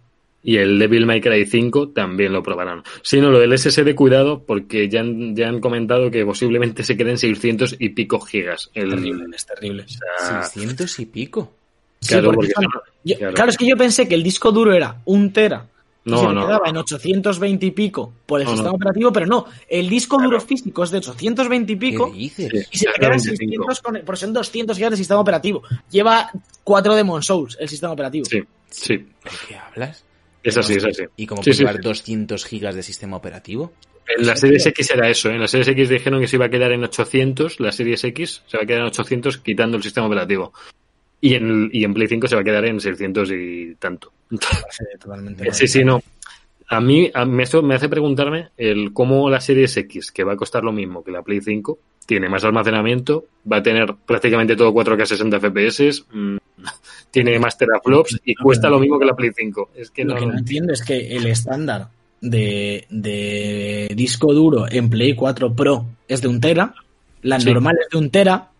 Y el Devil May Cry 5 también lo probarán. Sí, no, lo del SSD, cuidado, porque ya han, ya han comentado que posiblemente se queden 600 y pico gigas. El, Terrible, es terrible. o sea, 600 y pico. Sí, claro, porque porque son- son- yo- claro. claro. es que yo pensé que el disco duro era un tera y No, se me no. quedaba en 820 y pico por el No, no. sistema operativo, pero no, el disco Claro. duro físico es de 820 y ¿Qué pico y se me quedan 125. 600 con, porque son 200 gigas de sistema operativo. Lleva 4 Demon Souls el sistema operativo. Sí, sí. ¿De qué hablas? Es así, es así. ¿Y cómo Sí, puede sí, llevar sí. 200 gigas de sistema operativo? En la Series X era eso, ¿eh? En la Series X dijeron que se iba a quedar en 800, la Series X se va a quedar en 800 quitando el sistema operativo. Y en, y en Play 5 se va a quedar en 600 y tanto. Sí, totalmente. Sí, sí, no. A mí, a mí esto me hace preguntarme el cómo la Series X, que va a costar lo mismo que la Play 5, tiene más almacenamiento, va a tener prácticamente todo 4K 60 FPS, tiene más teraflops y cuesta lo mismo que la Play 5. Es que Lo no, que no entiendo es que el estándar de, de disco duro en Play 4 Pro es de un tera, la Sí. normal es de un tera,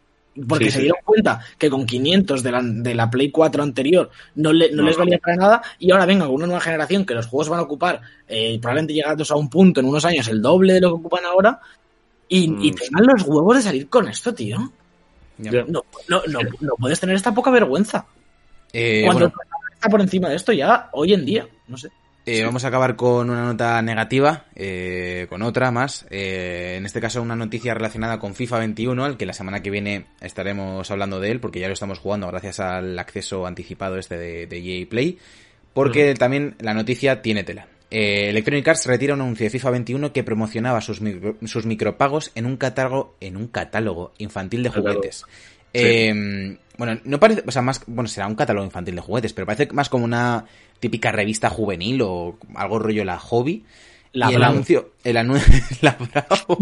porque Sí, se sí. dieron cuenta que con 500 de la, de la Play 4 anterior no, le- no No. les valía para nada y ahora venga con una nueva generación que los juegos van a ocupar eh, probablemente llegados a un punto en unos años el doble de lo que ocupan ahora y, Mm. y los huevos de salir con esto, tío. No, no, no, no puedes tener esta poca vergüenza. Eh, Cuando bueno, está por encima de esto ya hoy en día, no sé. Eh, vamos a acabar con una nota negativa, eh, con otra más. Eh, en este caso, una noticia relacionada con FIFA 21, al que la semana que viene estaremos hablando de él, porque ya lo estamos jugando gracias al acceso anticipado este de, de EA Play. Porque también la noticia tiene tela. Eh, Electronic Arts retira un anuncio de FIFA 21 que promocionaba sus, micro- sus micropagos en un catálogo, en un catálogo infantil de juguetes. Eh, bueno, no parece, o sea, más, bueno, será un catálogo infantil de juguetes, pero parece más como una típica revista juvenil o algo rollo la hobby. La y el anuncio, el, anu- la Bravo.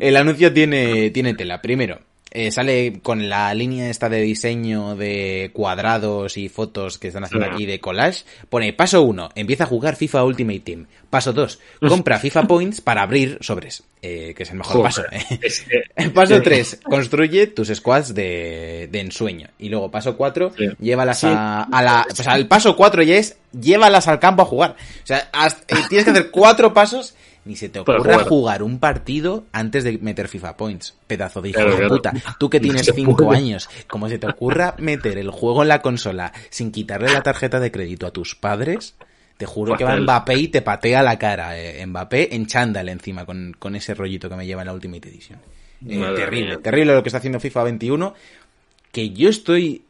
el anuncio tiene, tiene tela. Primero, eh, sale con la línea esta de diseño de cuadrados y fotos que están haciendo aquí de collage. Pone paso 1, empieza a jugar FIFA Ultimate Team. Paso 2, compra FIFA Points para abrir sobres. Eh, que es el mejor Joder, paso. ¿eh? es que- Paso 3, construye tus squads de, de ensueño. Y luego paso 4, Sí. llévalas Sí. a, a la... Pues al paso 4 ya es, llévalas al campo a jugar. O sea, eh, tienes que hacer cuatro pasos, ni se te ocurra jugar. jugar. un partido antes de meter FIFA Points. Pedazo de hijo Claro, de claro. puta. Tú que tienes se 5 puede. años, como se te ocurra meter el juego en la consola sin quitarle la tarjeta de crédito a tus padres... Te juro que va. Mbappé y te patea la cara. eh, Mbappé en chándal encima con, con ese rollito que me lleva en la Ultimate Edition. Eh, Madre terrible, mía. terrible lo que está haciendo FIFA 21. Que yo estoy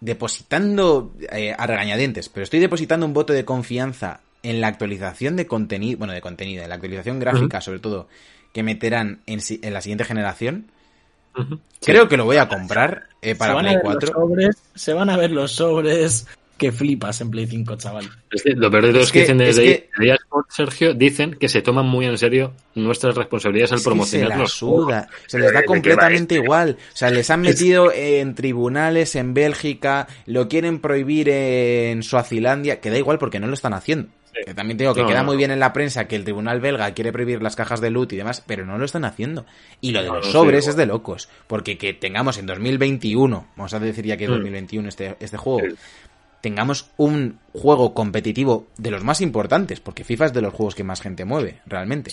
depositando eh, a regañadientes, pero estoy depositando un voto de confianza en la actualización de contenido, bueno, de contenido, en la actualización gráfica, sobre todo, que meterán en, si- en la siguiente generación. Creo que lo voy a comprar eh, se para van a Play ver los 4. sobres, se van a ver los sobres. que flipas en Play 5, chaval. Es que lo peor de todo es, Es que, que- dicen es desde que- Sergio, dicen que se toman muy en serio nuestras responsabilidades al se promocionar la suda, se les da ¿De qué va completamente igual. O sea, les han metido en tribunales en Bélgica, lo quieren prohibir en Suazilandia, que da igual porque no lo están haciendo. Que también te digo que No, queda no. muy bien en la prensa que el tribunal belga quiere prohibir las cajas de loot y demás, pero no lo están haciendo. Y lo de los sobres sí, es de locos, porque que tengamos en 2021, vamos a decir ya que es Mm. 2021 este, este juego, tengamos un juego competitivo de los más importantes, porque FIFA es de los juegos que más gente mueve, realmente,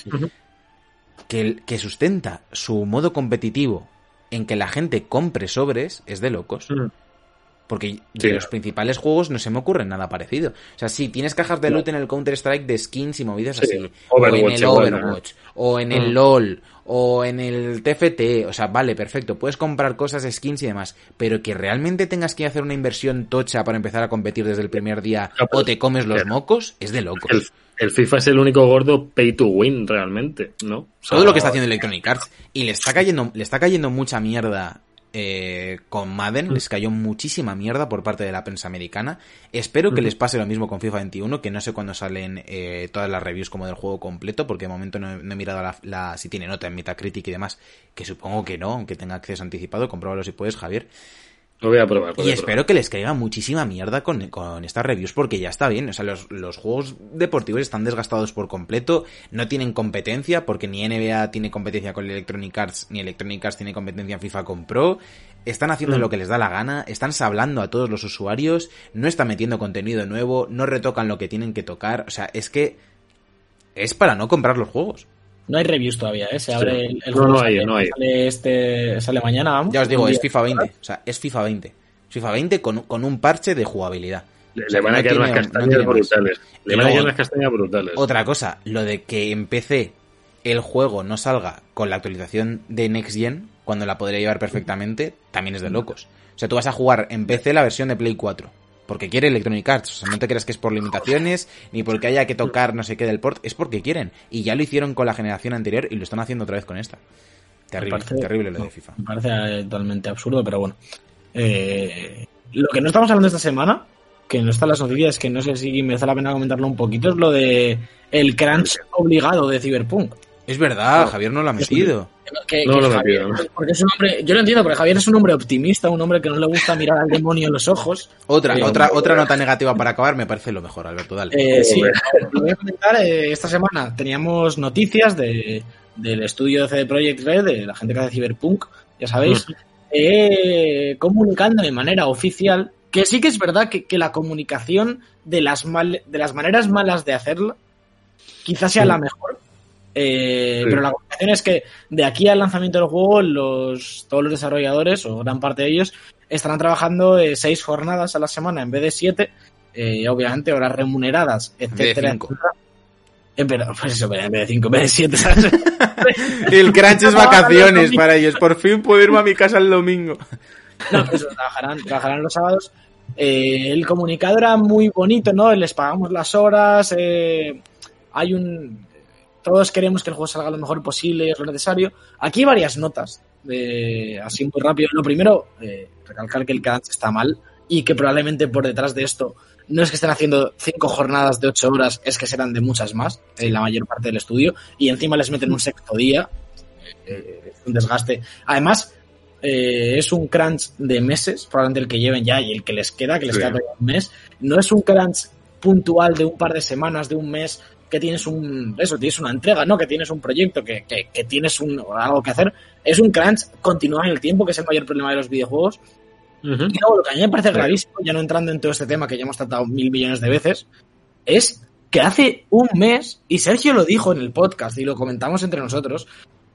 que, que sustenta su modo competitivo en que la gente compre sobres, es de locos. Mm. Porque de Sí. los principales juegos no se me ocurre nada parecido. O sea, si tienes cajas de loot en el Counter-Strike de skins y movidas Sí. así, o en el. Overwatch, o en Mm. el LOL, o en el TFT, o sea, vale, perfecto, puedes comprar cosas, skins y demás, pero que realmente tengas que hacer una inversión tocha para empezar a competir desde el primer día Ah, pues, o te comes los claro. mocos, es de locos. El, el FIFA es el único gordo pay to win realmente, ¿no? O sea, Todo lo que está haciendo Electronic Arts. Y le está cayendo, le está cayendo mucha mierda eh, con Madden. Les cayó muchísima mierda por parte de la prensa americana. Espero que les pase lo mismo con FIFA 21, que no sé cuándo salen eh, todas las reviews como del juego completo, porque de momento no, he- no he mirado la, la- si tiene nota en Metacritic y demás, que supongo que no, aunque tenga acceso anticipado. Compruébalo si puedes, Javier. Lo voy a probar. lo Y a espero que les caiga muchísima mierda con, con estas reviews porque ya está bien. O sea, los, los juegos deportivos están desgastados por completo, no tienen competencia porque ni NBA tiene competencia con Electronic Arts, ni Electronic Arts tiene competencia en FIFA con Pro. Están haciendo Mm. lo que les da la gana, están sablando a todos los usuarios, no están metiendo contenido nuevo, no retocan lo que tienen que tocar. O sea, es que es para no comprar los juegos. No hay reviews todavía, ¿eh? Se Sí. abre el, el No, juego no hay, sale, no hay. sale este, sale mañana, vamos. Ya os digo, es. FIFA 20. O sea, es FIFA 20. FIFA 20 con, con un parche de jugabilidad. Le, O sea, le van a no quedar tiene- unas no castañas brutales. Le Y van a quedar unas castañas brutales. Otra cosa, lo de que en PC el juego no salga con la actualización de Next Gen, cuando la podría llevar perfectamente, también es de locos. O sea, tú vas a jugar en PC la versión de Play 4, porque quiere Electronic Arts. O sea, no te creas que es por limitaciones, ni porque haya que tocar no sé qué del port, es porque quieren. Y ya lo hicieron con la generación anterior y lo están haciendo otra vez con esta. Terrible, parece- terrible lo de FIFA. Me parece eh, totalmente absurdo, pero bueno. Eh, lo que no estamos hablando esta semana, que no están las noticias, que no sé si merece la pena comentarlo un poquito, es lo de el crunch obligado de Cyberpunk. Es verdad, No, Javier no lo ha metido. Que- No que lo Javier- metido, porque es un hombre, yo lo entiendo, porque Javier es un hombre optimista, un hombre que no le gusta mirar al demonio en los ojos. Otra, Eh, otra, otra nota negativa para acabar me parece lo mejor, Alberto, dale. Eh, sí, lo voy a comentar. eh, esta semana teníamos noticias de, del estudio de CD Projekt Red, de la gente que hace Cyberpunk, ya sabéis, eh, comunicando de manera oficial que sí que es verdad que, que la comunicación de las, mal- de las maneras malas de hacerla quizás sea Sí. la mejor. Eh, Sí. Pero la comunicación es que de aquí al lanzamiento del juego, los, todos los desarrolladores, o gran parte de ellos, estarán trabajando eh, seis jornadas a la semana en vez de siete, eh, obviamente horas remuneradas, etcétera. Eh, pero, pues eso, en vez de cinco, en vez de siete, ¿sabes? El crunch es vacaciones para ellos. Por fin puedo irme a mi casa el domingo. No, pues trabajarán, trabajarán los sábados. El comunicado era muy bonito, ¿no? Les pagamos las horas, eh, hay un... Todos queremos que el juego salga lo mejor posible, es lo necesario. Aquí hay varias notas, eh, así muy rápido. Lo primero, eh, recalcar que el crunch está mal y que probablemente por detrás de esto no es que estén haciendo cinco jornadas de ocho horas, es que serán de muchas más, en la mayor parte del estudio, y encima les meten un sexto día, eh, un desgaste. Además, eh, es un crunch de meses, probablemente el que lleven ya y el que les queda, que les Sí. queda todavía un mes. No es un crunch puntual de un par de semanas, de un mes, que tienes un, eso, tienes una entrega, ¿no? Que tienes un proyecto, que, que, que tienes un, algo que hacer. Es un crunch continuado en el tiempo, que es el mayor problema de los videojuegos. Y luego lo que a mí me parece Claro. gravísimo, ya no entrando en todo este tema que ya hemos tratado mil millones de veces, es que hace un mes, y Sergio lo dijo en el podcast y lo comentamos entre nosotros,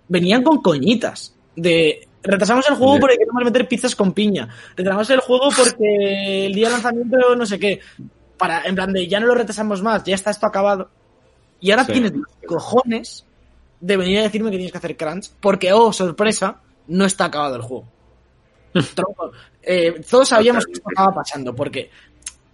venían con coñitas de retrasamos el juego porque queremos meter pizzas con piña, retrasamos el juego porque el día de lanzamiento no sé qué, para en plan de ya no lo retrasamos más, ya está esto acabado. Y ahora Sí. tienes los cojones de venir a decirme que tienes que hacer crunch porque, oh, sorpresa, no está acabado el juego. Tronco, eh, todos sabíamos que esto estaba pasando porque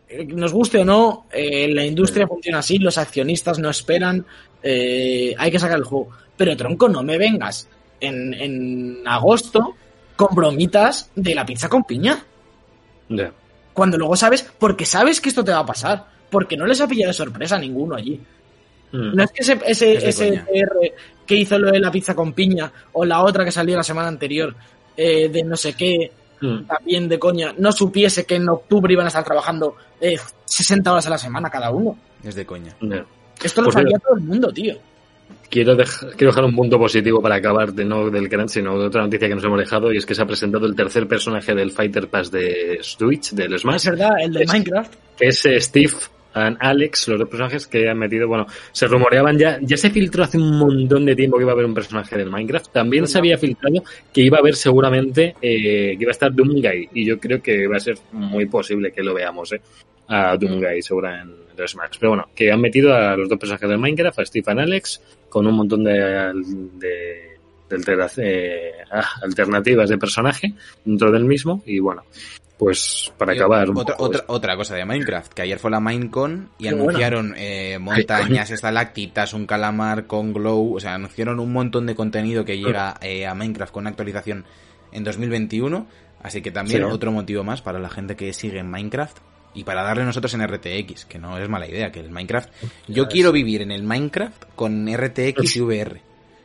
eh, nos guste o no, eh, la industria funciona así, los accionistas no esperan, eh, hay que sacar el juego. Pero tronco, no me vengas en, en agosto con bromitas de la pizza con piña. Cuando luego sabes, porque sabes que esto te va a pasar, porque no les ha pillado de sorpresa a ninguno allí. Mm. No es que ese, ese, Es. PR que hizo lo de la pizza con piña, o la otra que salió la semana anterior, eh, de no sé qué, Mm. también de coña, no supiese que en octubre iban a estar trabajando eh, 60 horas a la semana cada uno. Es de coña. Esto lo Pues sabía todo el mundo, tío. Quiero, dej- quiero dejar un punto positivo para acabar de no del crunch, sino de otra noticia que nos hemos dejado, y es que se ha presentado el tercer personaje del Fighter Pass de Switch, del Es Smash, verdad, el de Es- Minecraft. que es Steve Alex, los dos personajes que han metido, bueno, se rumoreaban ya, ya se filtró hace un montón de tiempo que iba a haber un personaje del Minecraft, también se había filtrado que iba a haber seguramente, eh, que iba a estar Doomguy, y yo creo que va a ser muy posible que lo veamos, eh, a Doomguy segura en los Smash, pero bueno, que han metido a los dos personajes del Minecraft, a Steve Alex, con un montón de, de, de eh, ah, alternativas de personaje dentro del mismo, y bueno, pues para acabar otra, poco otra, otra cosa de Minecraft, que ayer fue la Minecon y anunciaron eh, montañas, estalactitas, un calamar con glow, o sea, anunciaron un montón de contenido que llega eh, a Minecraft con una actualización en 2021, así que también Sí. otro motivo más para la gente que sigue en Minecraft y para darle nosotros en RTX, que no es mala idea, que el Minecraft... Yo quiero vivir en el Minecraft con RTX y VR.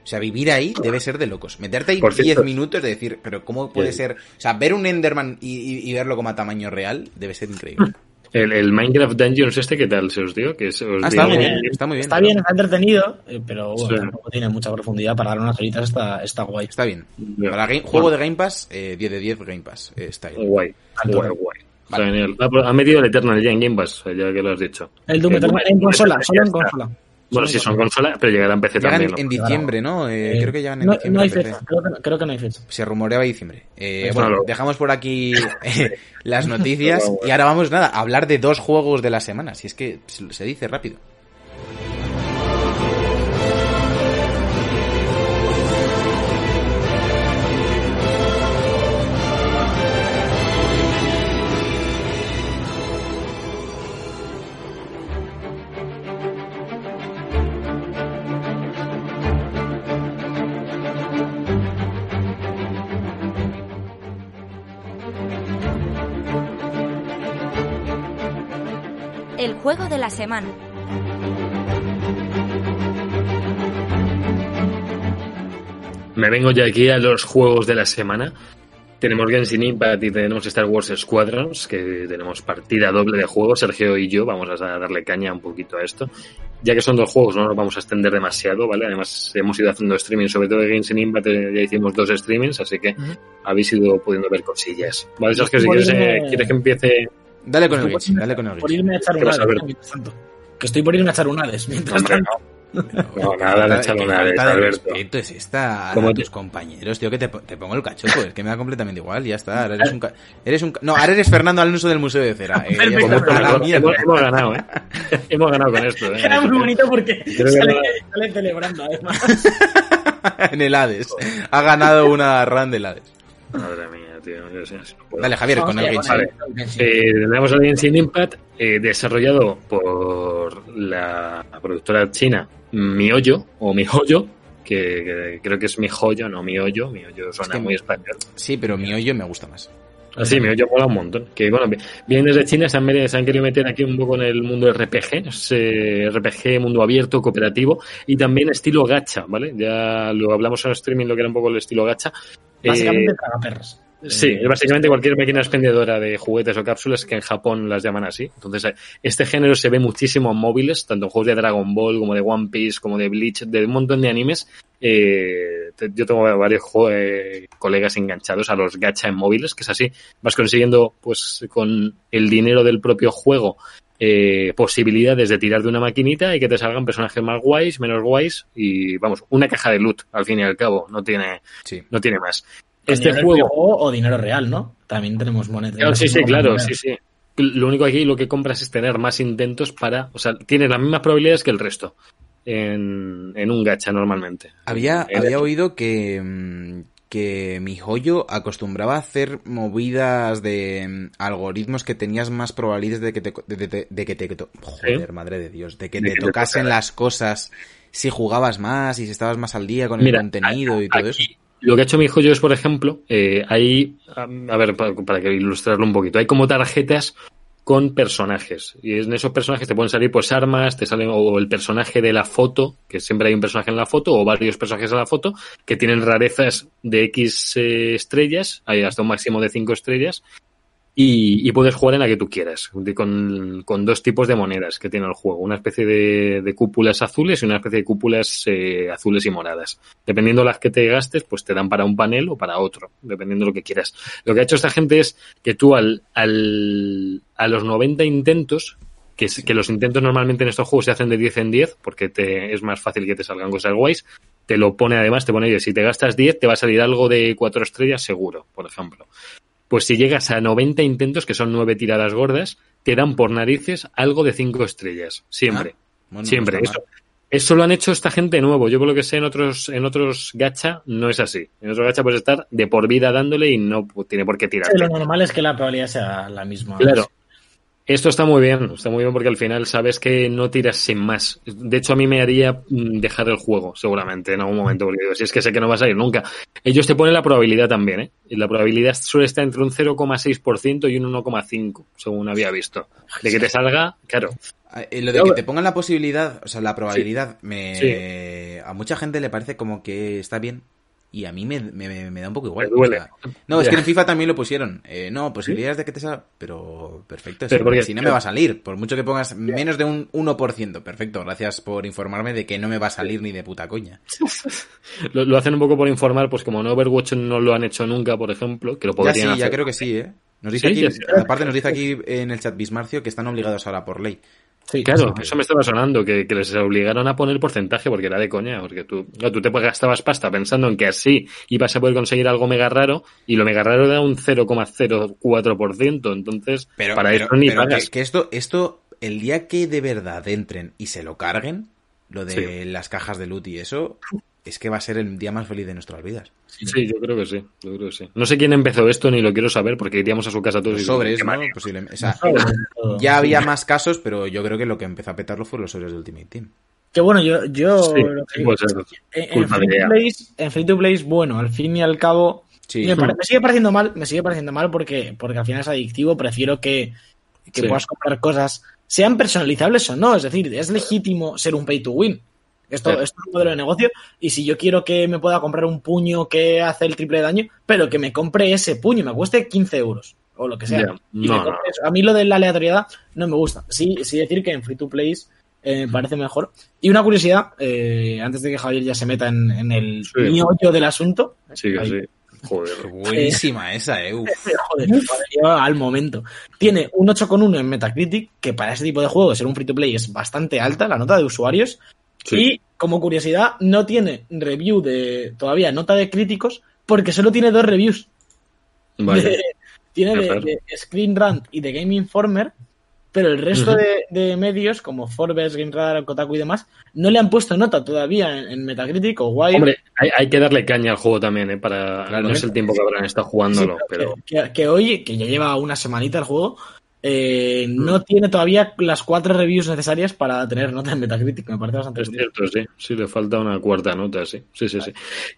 O sea, vivir ahí debe ser de locos. Meterte ahí Por 10 cierto- minutos de decir, pero ¿cómo puede Sí. ser? O sea, ver un Enderman y, y- y verlo como a tamaño real debe ser increíble. El, el Minecraft Dungeons este, ¿qué tal se os dio? Que se os Ah, está muy bien, está muy bien. Está bien, está entretenido, eh, pero bueno, Sí. tampoco tiene mucha profundidad para dar unas horitas, está, está guay. Está bien. Para game- juego de Game Pass, eh, 10 de 10 Game Pass. eh, está bien. Guay, Alto. guay, guay. Vale. Está genial. Ah, pues ha metido el Eternal ya en Game Pass, ya que lo has dicho. El Doom Eternal en consola, solo en consola. Bueno, sí, en son consola. consola, pero llegará en PC Llegan también. en, en diciembre, ¿no? Eh, Eh, creo que llegan en no, diciembre. no hay en PC. fecha, creo que, no- creo que no hay fecha. Se rumoreaba diciembre. Eh, Pues bueno, lo- dejamos por aquí eh, las noticias y ahora vamos nada a hablar de dos juegos de la semana. Si es que se dice rápido. Juego. Me vengo ya aquí a los juegos de la semana. Tenemos Genshin Impact y tenemos Star Wars Squadrons, que tenemos partida doble de juegos. Sergio y yo vamos a darle caña un poquito a esto. Ya que son dos juegos, no nos vamos a extender demasiado, ¿vale? Además, hemos ido haciendo streaming, sobre todo de Genshin Impact, eh, ya hicimos dos streamings, así que Ujú. habéis ido pudiendo ver cosillas. Vale, Sergio, si Por quieres, irme- eh, quieres que empiece... Dale con el Estoy por Genshin, irme- dale con el Por Genshin. irme a echar ¿Qué un Hades, ver? mientras tanto. Que estoy por irme a echar un Hades, mientras Hombre, tanto. No, nada de echar Qué falta de Alberto. respeto es esta a, ¿Cómo a te- tus compañeros, tío, que te, te pongo el cachopo, es que me da completamente igual, ya está. Ahora eres un, ca- eres un no, ahora eres Fernando Alonso del Museo de Cera. eh, hemos, ganado, ¿eh? hemos ganado con esto, ¿eh? Era muy bonito porque no- sale celebrando, además. en el Hades. Ha ganado una run del Hades. Madre mía, tío. yo sé, si no puedo. Dale, Javier, con el Vamos Genshin. allá, con el Genshin. Eh, tenemos al Genshin Impact, eh, desarrollado por la productora china Mihoyo, o Mihoyo, que, que creo que es Mihoyo, no Mihoyo, Mihoyo suena que- muy español. Sí, pero mi hoyo me gusta más. Así, Mihoyo mola un montón. Que bueno, vienen desde China, se han, metido- se han querido meter aquí un poco en el mundo RPG, es, eh, RPG, mundo abierto, cooperativo, y también estilo gacha, ¿vale? Ya lo hablamos en el streaming, lo que era un poco el estilo gacha. Básicamente Eh, tragaperras. Sí, Eh, es básicamente cualquier máquina expendedora de juguetes o cápsulas que en Japón las llaman así. Entonces, eh, este género se ve muchísimo en móviles, tanto en juegos de Dragon Ball como de One Piece, como de Bleach, de un montón de animes. Eh, yo tengo varios eh, colegas enganchados a los gacha en móviles, que es así. Vas consiguiendo, pues, con el dinero del propio juego, eh, posibilidades de tirar de una maquinita y que te salgan personajes más guays, menos guays y, vamos, una caja de loot, al fin y al cabo. No tiene, Sí. no tiene más. Este dinero juego... o dinero real, ¿no? También tenemos monedas. Claro, sí, sí, claro, monedas. sí, sí. Lo único aquí lo que compras es tener más intentos para, o sea, tienes las mismas probabilidades que el resto en, en un gacha normalmente. Había, había oído que, mm, que mi joyo acostumbraba a hacer movidas de mm, algoritmos que tenías más probabilidades de que te, de, de- de que te to- joder, madre de Dios, de que De te que tocasen las cosas si jugabas más y si estabas más al día con el contenido y todo eso. Lo que ha hecho mi hijo yo es, por ejemplo, eh, hay, a ver, para, para ilustrarlo un poquito, hay como tarjetas con personajes. Y en esos personajes te pueden salir pues armas, te salen o el personaje de la foto, que siempre hay un personaje en la foto, o varios personajes en la foto, que tienen rarezas de X eh, estrellas, hay hasta un máximo de 5 estrellas, y, y, puedes jugar en la que tú quieras, con, con, dos tipos de monedas que tiene el juego, una especie de, cúpulas azules y una especie de cúpulas eh, azules y moradas. Dependiendo de las que te gastes, pues te dan para un panel o para otro, dependiendo de lo que quieras. Lo que ha hecho esta gente es que tú al, al, a los 90 intentos, que, que los intentos normalmente en estos juegos se hacen de 10 en 10, porque te, es más fácil que te salgan cosas guays, te lo pone además, te pone, oye, si te gastas 10 te va a salir algo de 4 estrellas seguro, por ejemplo pues si llegas a 90 intentos, que son 9 tiradas gordas, te dan por narices algo de 5 estrellas. Siempre. Ah, bueno, Siempre. No eso, eso, lo han hecho esta gente nuevo. Yo por lo que sé en otros, en otros gacha no es así. En otros gacha puedes estar de por vida dándole y no tiene por qué tirar. Sí, lo normal es que la probabilidad sea la misma. Claro. Esto está muy bien, está muy bien porque al final sabes que no tiras sin más. De hecho, a mí me haría mm, dejar el juego, seguramente, en algún momento, porque digo, si es que sé que no vas a ir nunca. Ellos te ponen la probabilidad también, ¿eh? Y la probabilidad suele estar entre un 0,6% y un 1,5%, según había visto. De que te salga, claro. Eh, lo de que te pongan la posibilidad, o sea, la probabilidad, me sí. a mucha gente le parece como que está bien, y a mí me, me, me da un poco igual. O sea, no, es que en FIFA también lo pusieron. Eh, no, posibilidades de que te salga. Pero perfecto. Pero porque, si no me va a salir. Por mucho que pongas menos de un 1%. Perfecto. Gracias por informarme de que no me va a salir ni de puta coña. lo, lo, hacen un poco por informar, pues como en Overwatch no lo han hecho nunca, por ejemplo. Que lo podrían ya sí, hacer. ya creo que sí, ¿eh? Nos dice Sí, aquí, aparte nos dice aquí en el chat Bismarcio que están obligados ahora por ley. Sí, Claro, sí. eso me estaba sonando, que, que les obligaron a poner porcentaje porque era de coña, porque tú, no, tú te gastabas pasta pensando en que así ibas a poder conseguir algo mega raro y lo mega raro era un 0,04%, entonces Pero, para pero- eso ni pero pagas. que, que esto, esto, el día que de verdad entren y se lo carguen, lo de las cajas de loot y eso, es que va a ser el día más feliz de nuestras vidas. Sí, yo creo que sí, yo creo que sí. No sé quién empezó esto ni lo quiero saber porque iríamos a su casa todos Los y sobres, qué ¿no? manía. Posiblemente. O sea, Todo. ya había más casos, pero yo creo que lo que empezó a petarlo fueron los sobres de Ultimate Team. Que bueno, yo, yo Sí, lo que- sí puede ser. en, en free en free to plays, bueno, al fin y al cabo, Sí. me, pare- me sigue pareciendo mal, me sigue pareciendo mal porque, porque al final es adictivo, prefiero que, que Sí. puedas comprar cosas, sean personalizables o no, es decir, es legítimo ser un pay to win. Esto, Claro. esto es un modelo de negocio y si yo quiero que me pueda comprar un puño que hace el triple de daño, pero que me compre ese puño, me cueste 15 euros o lo que sea. Y No, no. A mí lo de la aleatoriedad no me gusta. Sí, sí decir que en free to plays eh, me parece mejor. Y una curiosidad, eh, antes de que Javier ya se meta en, en el Sí. miollo del asunto. Sí, Ahí. sí. Joder. Buenísima esa, eh. Uf. Joder, al momento. Tiene un 8,1 en Metacritic, que para ese tipo de juego, ser un free to play, es bastante alta la nota de usuarios. Sí. Y como curiosidad, no tiene review de todavía nota de críticos, porque solo tiene dos reviews. Vale. De- tiene de, de Screen Rant y de Game Informer, pero el resto de, de medios, como Forbes, Game Radar, Kotaku y demás, no le han puesto nota todavía en, en Metacritic o Wired. Hombre, hay, hay que darle caña al juego también, ¿eh? Para, no es el tiempo que habrán estado Sí, jugándolo, pero pero... que, que hoy, que ya lleva una semanita el juego, eh, Mm. no tiene todavía las cuatro reviews necesarias para tener nota en Metacritic. Me parece bastante Es cierto, sí. Sí, le falta una cuarta nota, sí. Sí, sí, sí.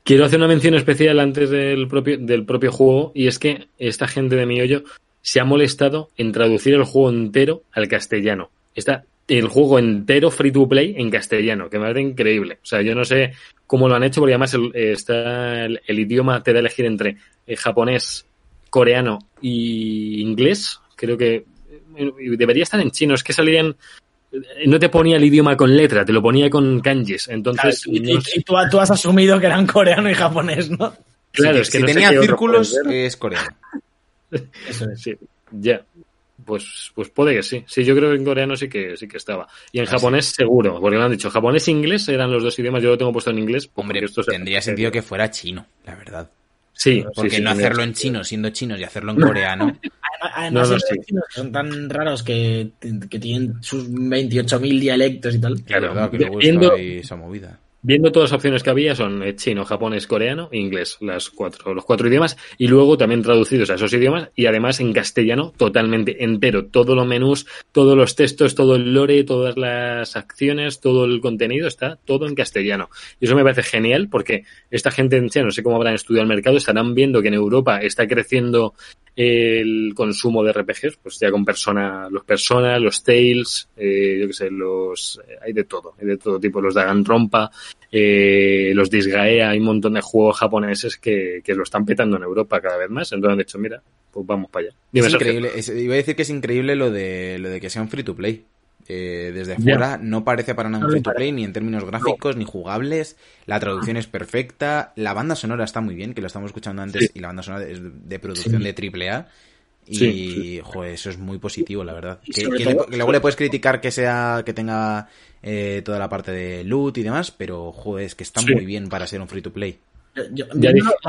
Quiero hacer una mención especial antes del propio, del propio juego, y es que esta gente de mi hoyo se ha molestado en traducir el juego entero al castellano. Está el juego entero free to play en castellano, que me parece increíble. O sea, yo no sé cómo lo han hecho, porque además el, está el, el idioma te da a elegir entre eh, japonés, coreano y inglés. Creo que debería estar en chino. Es que salían no te ponía el idioma con letra, te lo ponía con kanjis. Entonces, Y, y- no sé. y tú, tú has asumido que eran coreano y japonés, ¿no? claro, es que si no tenía círculos, es coreano. Eso es. Sí, ya. Pues, pues puede que sí. Sí, yo creo que en coreano sí que sí que estaba. Y en Ah, japonés seguro, porque lo han dicho. Japonés e inglés eran los dos idiomas. Yo lo tengo puesto en inglés. Hombre, se- tendría sentido que fuera chino, la verdad. Sí, Porque sí, sí, no hacerlo en chino siendo chinos y hacerlo en coreano. Además, No, no, esos sí. chinos que son tan raros que, que tienen sus 28.000 dialectos y tal. Claro, la verdad que está ahí esa movida. Viendo todas las opciones que había son eh, chino, japonés, coreano e inglés, las cuatro, los cuatro idiomas, y luego también traducidos a esos idiomas, y además en castellano totalmente entero, todos los menús, todos los textos, todo el lore, todas las acciones, todo el contenido está todo en castellano. Y eso me parece genial porque esta gente, en no sé cómo habrán estudiado el mercado, estarán viendo que en Europa está creciendo el consumo de RPGs, pues ya con persona, los personas, los Tales, eh, yo qué sé, los, hay de todo, hay de todo tipo, los Danganronpa, eh, los Disgaea, hay un montón de juegos japoneses que, que lo están petando en Europa cada vez más, entonces han dicho, mira, pues vamos para allá. Dime, es increíble, es, iba a decir que es increíble lo de, lo de que sea un free to play. Eh, desde fuera no parece para nada un free to play, ni en términos gráficos, ni jugables. La traducción es perfecta. La banda sonora está muy bien, que lo estamos escuchando antes, y la banda sonora es de producción de Y, joder, eso es muy positivo, la verdad. Que, luego le puedes criticar que sea, que tenga eh, toda la parte de loot y demás, pero joder, es que está muy bien para ser un free to play.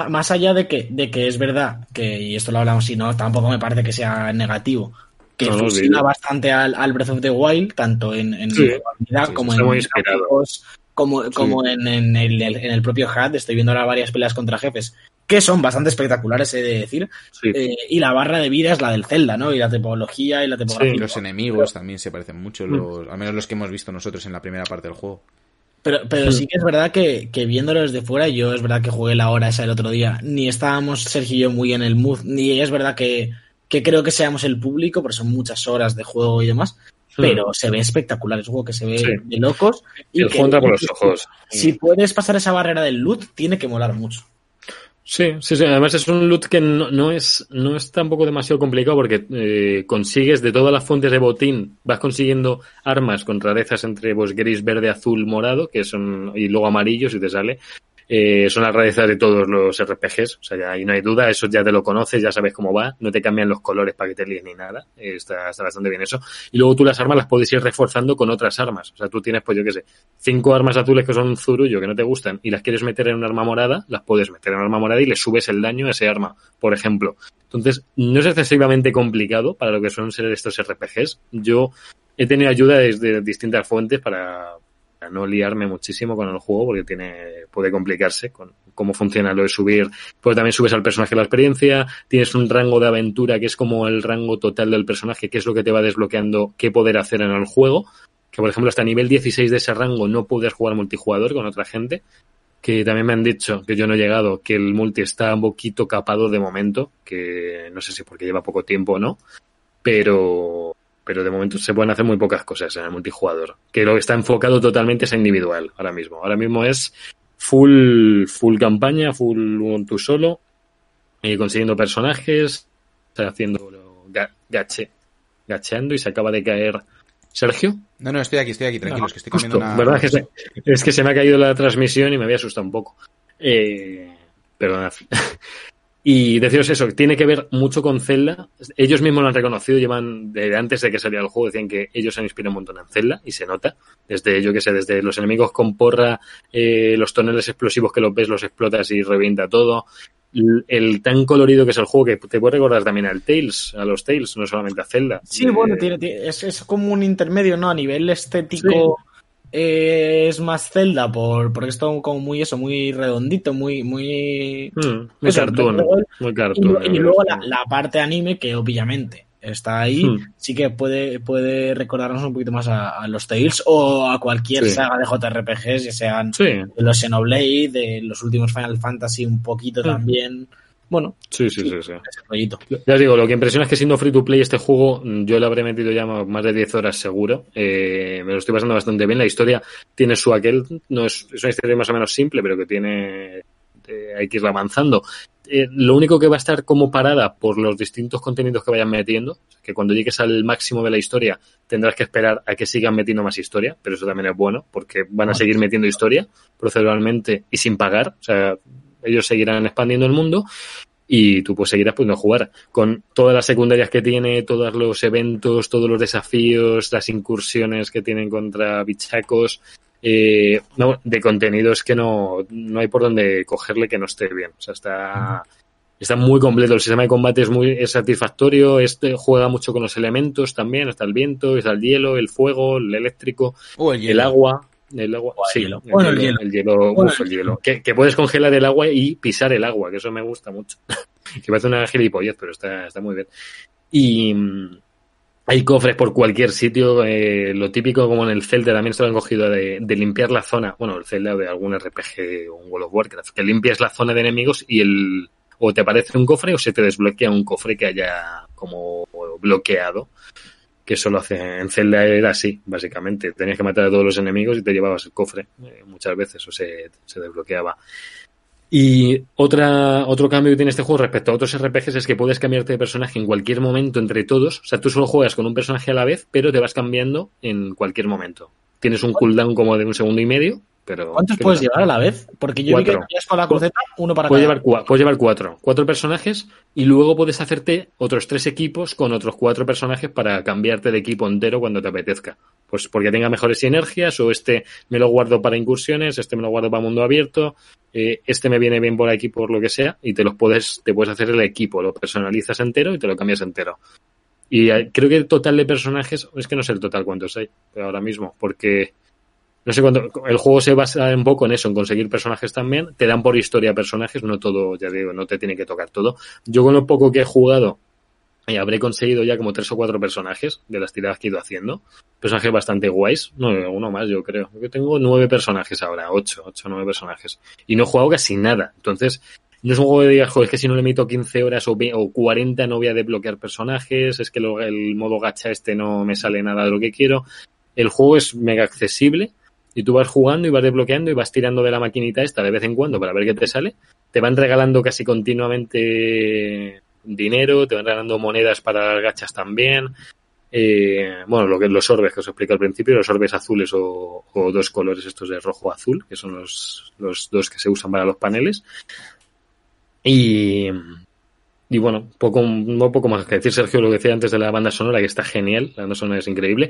más allá de que, de que es verdad, que, y esto lo hablamos, y no, tampoco me parece que sea negativo, que funciona bastante al, al, Breath of the Wild, tanto en, en como en como, como en, en, el, en el propio HUD. Estoy viendo ahora varias peleas contra jefes que son bastante espectaculares, he de decir. Eh, y la barra de vida es la del Zelda, ¿no? Y la topología y la topografía. los enemigos también se parecen mucho, los, al menos los que hemos visto nosotros en la primera parte del juego. Pero, pero sí que es verdad que, que viéndolo desde fuera, yo es verdad que jugué la hora esa el otro día, ni estábamos Sergio y yo muy en el mood, ni es verdad que, que creo que seamos el público, porque son muchas horas de juego y demás, pero se ve espectacular, es un juego que se ve de locos. Y el juego por los ojos. Si puedes pasar esa barrera del loot, tiene que molar mucho. Sí, sí, sí. Además es un loot que no, no es, no es tampoco demasiado complicado porque eh, consigues de todas las fuentes de botín, vas consiguiendo armas con rarezas entre pues, gris, verde, azul, morado, que son, y luego amarillo si te sale. Eh, son las rarezas de todos los RPGs, o sea, ya ahí no hay duda, eso ya te lo conoces, ya sabes cómo va, no te cambian los colores para que te líes ni nada, está, está, bastante bien eso. Y luego tú las armas las puedes ir reforzando con otras armas, o sea, tú tienes, pues yo qué sé, cinco armas azules que son zurullo, que no te gustan, y las quieres meter en un arma morada, las puedes meter en un arma morada y le subes el daño a ese arma, por ejemplo. Entonces, no es excesivamente complicado para lo que son ser estos RPGs. Yo he tenido ayuda desde distintas fuentes para, no liarme muchísimo con el juego porque tiene puede complicarse con cómo funciona lo de subir. Pues también subes al personaje la experiencia, tienes un rango de aventura que es como el rango total del personaje, que es lo que te va desbloqueando qué poder hacer en el juego. Que por ejemplo hasta nivel 16 de ese rango no puedes jugar multijugador con otra gente. Que también me han dicho, que yo no he llegado, que el multi está un poquito capado de momento, que no sé si porque lleva poco tiempo o no, pero pero de momento se pueden hacer muy pocas cosas en el multijugador. Que lo que está enfocado totalmente es a individual ahora mismo. Ahora mismo es full, full campaña, full tú solo, y consiguiendo personajes, haciendo gache, gacheando y se acaba de caer. ¿Sergio? No, no, estoy aquí, estoy aquí, tranquilos, que estoy comiendo una. ¿verdad? Que se, es que se me ha caído la transmisión y me había asustado un poco. Eh, perdonad. Y deciros eso, tiene que ver mucho con Zelda. Ellos mismos lo han reconocido, llevan desde antes de que saliera el juego, decían que ellos se han inspirado un montón en Zelda y se nota. Desde, yo que sé, desde los enemigos con porra, eh, los toneles explosivos que los ves, los explotas y revienta todo. El, tan colorido que es el juego que te puede recordar también al Tales, a los Tales, no solamente a Zelda. Sí, bueno, tiene, es, es, como un intermedio, ¿no? A nivel estético. Eh, es más Zelda por porque es todo como muy eso, muy redondito, muy muy mm, muy, cartoon, muy Y, luego la, parte anime que obviamente está ahí, hmm. sí que puede puede recordarnos un poquito más a, los Tales o a cualquier saga de JRPGs, ya sean de los Xenoblade, de los últimos Final Fantasy un poquito hmm. también. Bueno, sí, sí, sí, sí. Ya os digo, lo que impresiona es que siendo free to play este juego, mm, yo le habré metido ya más de 10 horas seguro. Eh, me lo estoy pasando bastante bien. La historia tiene su aquel, no es, es una historia más o menos simple, pero que tiene, eh, hay que irla avanzando. Eh, lo único que va a estar como parada por los distintos contenidos que vayan metiendo, que cuando llegues al máximo de la historia tendrás que esperar a que sigan metiendo más historia, pero eso también es bueno, porque van a seguir metiendo historia proceduralmente y sin pagar. O sea, ellos seguirán expandiendo el mundo y tú pues seguirás pudiendo jugar con todas las secundarias que tiene, todos los eventos, todos los desafíos, las incursiones que tienen contra bichacos, eh, no, de contenidos que no, no hay por donde cogerle que no esté bien. O sea, está, está muy completo. El sistema de combate es muy satisfactorio. Este juega mucho con los elementos también. Está el viento, está el hielo, el fuego, el eléctrico, el agua. El agua, el sí. hielo. Bueno, el hielo. El hielo, Bueno, uf, el hielo. Que, que puedes congelar el agua y pisar el agua, que eso me gusta mucho. que parece una gilipollez, pero está, está muy bien. Y mm, hay cofres por cualquier sitio. eh, lo típico, como en el Zelda, también se lo han cogido de, de limpiar la zona. Bueno, el Zelda o de algún RPG o un World of Warcraft, que limpias la zona de enemigos y el. O te aparece un cofre o se te desbloquea un cofre que haya como bloqueado. Que eso lo hace en Zelda era así, básicamente. Tenías que matar a todos los enemigos y te llevabas el cofre eh, muchas veces o se, se desbloqueaba. Y otra, otro cambio que tiene este juego respecto a otros RPGs es que puedes cambiarte de personaje en cualquier momento entre todos. O sea, tú solo juegas con un personaje a la vez, pero te vas cambiando en cualquier momento. Tienes un cooldown como de un segundo y medio, pero... ¿Cuántos puedes no. llevar a la vez? Porque yo vi que Cuatro. tenías con la cruceta uno para Puedes cada. llevar, puedes llevar cuatro. Cuatro personajes y luego puedes hacerte otros tres equipos con otros cuatro personajes para cambiarte de equipo entero cuando te apetezca. Pues porque tenga mejores sinergias o este me lo guardo para incursiones, este me lo guardo para mundo abierto, eh, este me viene bien por aquí por lo que sea y te los puedes, te puedes hacer el equipo, lo personalizas entero y te lo cambias entero. Y eh, creo que el total de personajes, es que no sé el total cuántos hay, pero ahora mismo, porque no sé cuánto, el juego se basa un poco en eso, en conseguir personajes también. Te dan por historia personajes, no todo, ya digo, no te tiene que tocar todo. Yo con lo poco que he jugado, eh, habré conseguido ya como tres o cuatro personajes de las tiradas que he ido haciendo. Personajes bastante guays. No, uno más, yo creo. Yo tengo nueve personajes ahora, ocho, ocho, nueve personajes. Y no he jugado casi nada. Entonces, no es un juego de digas, joder, es que si no le meto 15 horas o, o 40 no voy a desbloquear personajes, es que lo- el modo gacha este no me sale nada de lo que quiero. El juego es mega accesible y tú vas jugando y vas desbloqueando y vas tirando de la maquinita esta de vez en cuando para ver qué te sale. Te van regalando casi continuamente dinero, te van regalando monedas para las gachas también. Eh, bueno, lo que los orbes que os explico al principio, los orbes azules o, dos colores estos de rojo azul, que son los, los dos que se usan para los paneles. Y, y bueno, poco, no poco más que decir, Sergio, lo que decía antes de la banda sonora, que está genial, la banda sonora es increíble.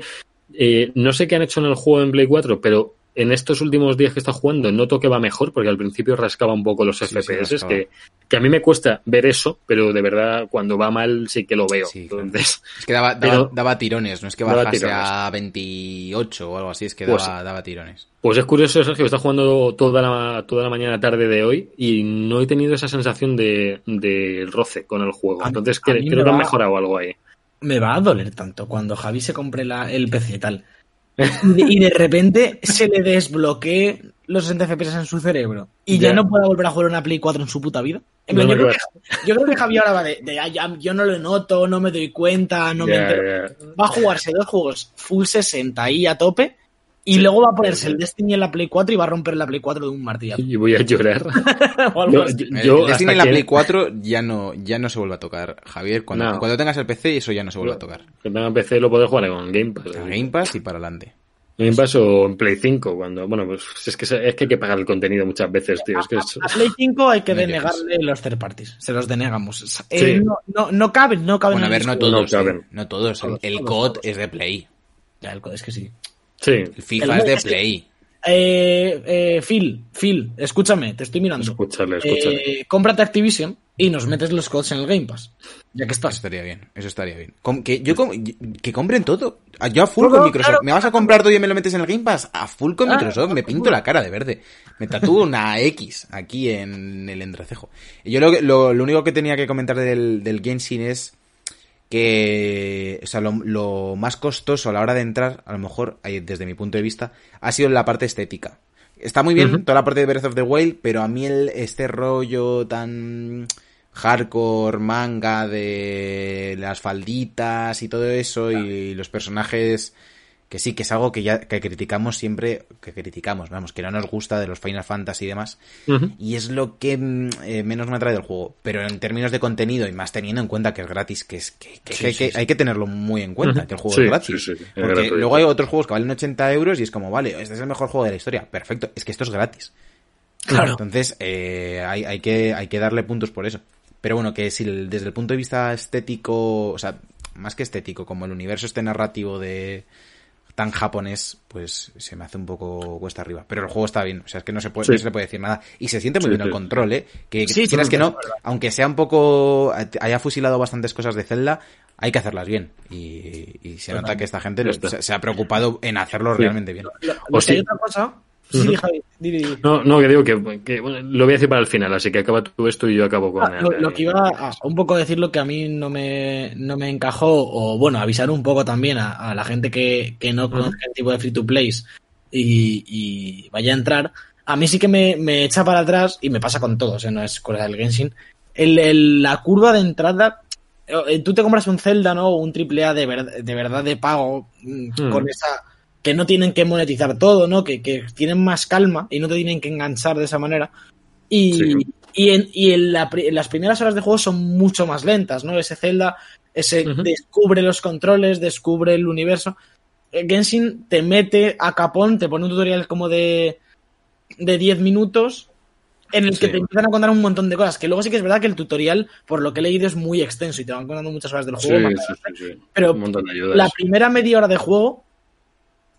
Eh, no sé qué han hecho en el juego en Play 4, pero en estos últimos días que está jugando noto que va mejor, porque al principio rascaba un poco los Sí, sí, FPS, rascaba. que, que a mí me cuesta ver eso, pero de verdad cuando va mal sí que lo veo. Sí, claro. Entonces, Es que daba, daba, Pero- daba tirones, no es que bajase a 28 o algo así, es que Pues- daba, daba tirones. Pues es curioso, Sergio, está jugando toda la, toda la mañana tarde de hoy y no he tenido esa sensación de, de roce con el juego. A Entonces a creo que han mejorado algo ahí. Me va a doler tanto cuando Javi se compre la- el PC y tal. Y de, y de repente se le desbloquee los 60 FPS en su cerebro y ya, Ya. no pueda volver a jugar una Play 4 en su puta vida. En No yo, creo que, yo creo que Javi ahora va de, de, "Ah, ya, yo no lo noto, no me doy cuenta, no me entero". Va a jugarse dos juegos full 60 ahí a tope y Sí. luego va a ponerse el Destiny en la Play 4 y va a romper la Play 4 de un martillazo. Y voy a llorar. o algo Yo- así. El- yo el Destiny en la que- Play 4 ya no, ya no se vuelve a tocar, Javier. Cuando, No. cuando tengas el PC, eso ya no se vuelve a tocar. Que tenga PC lo puedo jugar con Game Pass. En Game Pass y para adelante. Game Pass o en Play 5. Cuando, bueno, pues es que, es que hay que pagar el contenido muchas veces, tío. Es que es- A Play 5 hay que denegarle los third parties. Se los denegamos. Eh, Sí. no, no, no caben, no caben. Bueno, a ver, el no todos. No eh, caben. No todos. El todos, COD es de Play. Ya, el code es que sí. Sí. El FIFA El es de es que- Play. Eh, eh, Phil, Phil, escúchame, te estoy mirando. Escúchale, escúchale. Eh, cómprate Activision y nos metes los codes en el Game Pass. Ya que Eso estás. estaría bien, eso estaría bien. Que, yo com- que compren todo. Ah, Yo a full con Microsoft. claro. ¿Me vas a comprar todo y me lo metes en el Game Pass? A full con Ah, Microsoft. Me pinto la cara de verde. Me tatúo una X aquí en el entrecejo. Yo lo, que- lo, lo único que tenía que comentar del, del Genshin es que, o sea, lo, lo más costoso a la hora de entrar, a lo mejor, desde mi punto de vista, ha sido la parte estética. Está muy bien toda la parte de Breath of the Wild, pero a mí el, este rollo tan hardcore manga de las falditas y todo eso y los personajes que sí que es algo que ya que criticamos siempre que criticamos vamos que no nos gusta de los Final Fantasy y demás y es lo que mm, eh, menos me atrae del juego. Pero en términos de contenido y más teniendo en cuenta que es gratis que es que, que- Sí, que hay, sí, que sí. hay que tenerlo muy en cuenta que el juego es gratis. sí, sí, es porque luego hay otros juegos que valen 80 euros y es como vale este es el mejor juego de la historia perfecto es que esto es gratis. Claro. entonces, eh, hay, hay, que, hay que darle puntos por eso. Pero bueno, que si desde el punto de vista estético, o sea, más que estético, como el universo este narrativo de tan japonés, pues se me hace un poco cuesta arriba. Pero el juego está bien, o sea, es que no se, puede, Sí. no se le puede decir nada. Y se siente muy Sí, bien sí. el control, ¿eh? Que, Sí, sí, quieras que no, aunque sea un poco, haya fusilado bastantes cosas de Zelda, hay que hacerlas bien. Y, y se nota Total. que esta gente lo- se, se ha preocupado en hacerlo realmente bien. Lo- O lo que hay otra cosa. Sí. Javi, di, di, di. No, no, que digo que, que, bueno, lo voy a decir para el final, así que acaba tú esto y yo acabo con Ah, lo, el- lo que iba a un poco decir lo que a mí no me, no me encajó, o bueno, avisar un poco también a, a la gente que, que no conozca el tipo de free to plays y, y vaya a entrar. A mí sí que me, me echa para atrás, y me pasa con todos, ¿eh? no es cosa del Genshin. El, el- la curva de entrada, eh, tú te compras un Zelda, ¿no? O un triple A de, ver- de verdad de pago, mm, Hmm. con esa que no tienen que monetizar todo, ¿no? Que, que tienen más calma y no te tienen que enganchar de esa manera. Y, Sí. y, en, y en, la en las primeras horas de juego son mucho más lentas, ¿no? Ese Zelda, ese descubre los controles, descubre el universo. Eh, Genshin te mete a capón, te pone un tutorial como de, de 10 minutos en el que Sí. te empiezan a contar un montón de cosas. Que luego sí que es verdad que el tutorial, por lo que he leído, es muy extenso y te van contando muchas horas del juego. sí, sí, sí. Pero la primera media hora de juego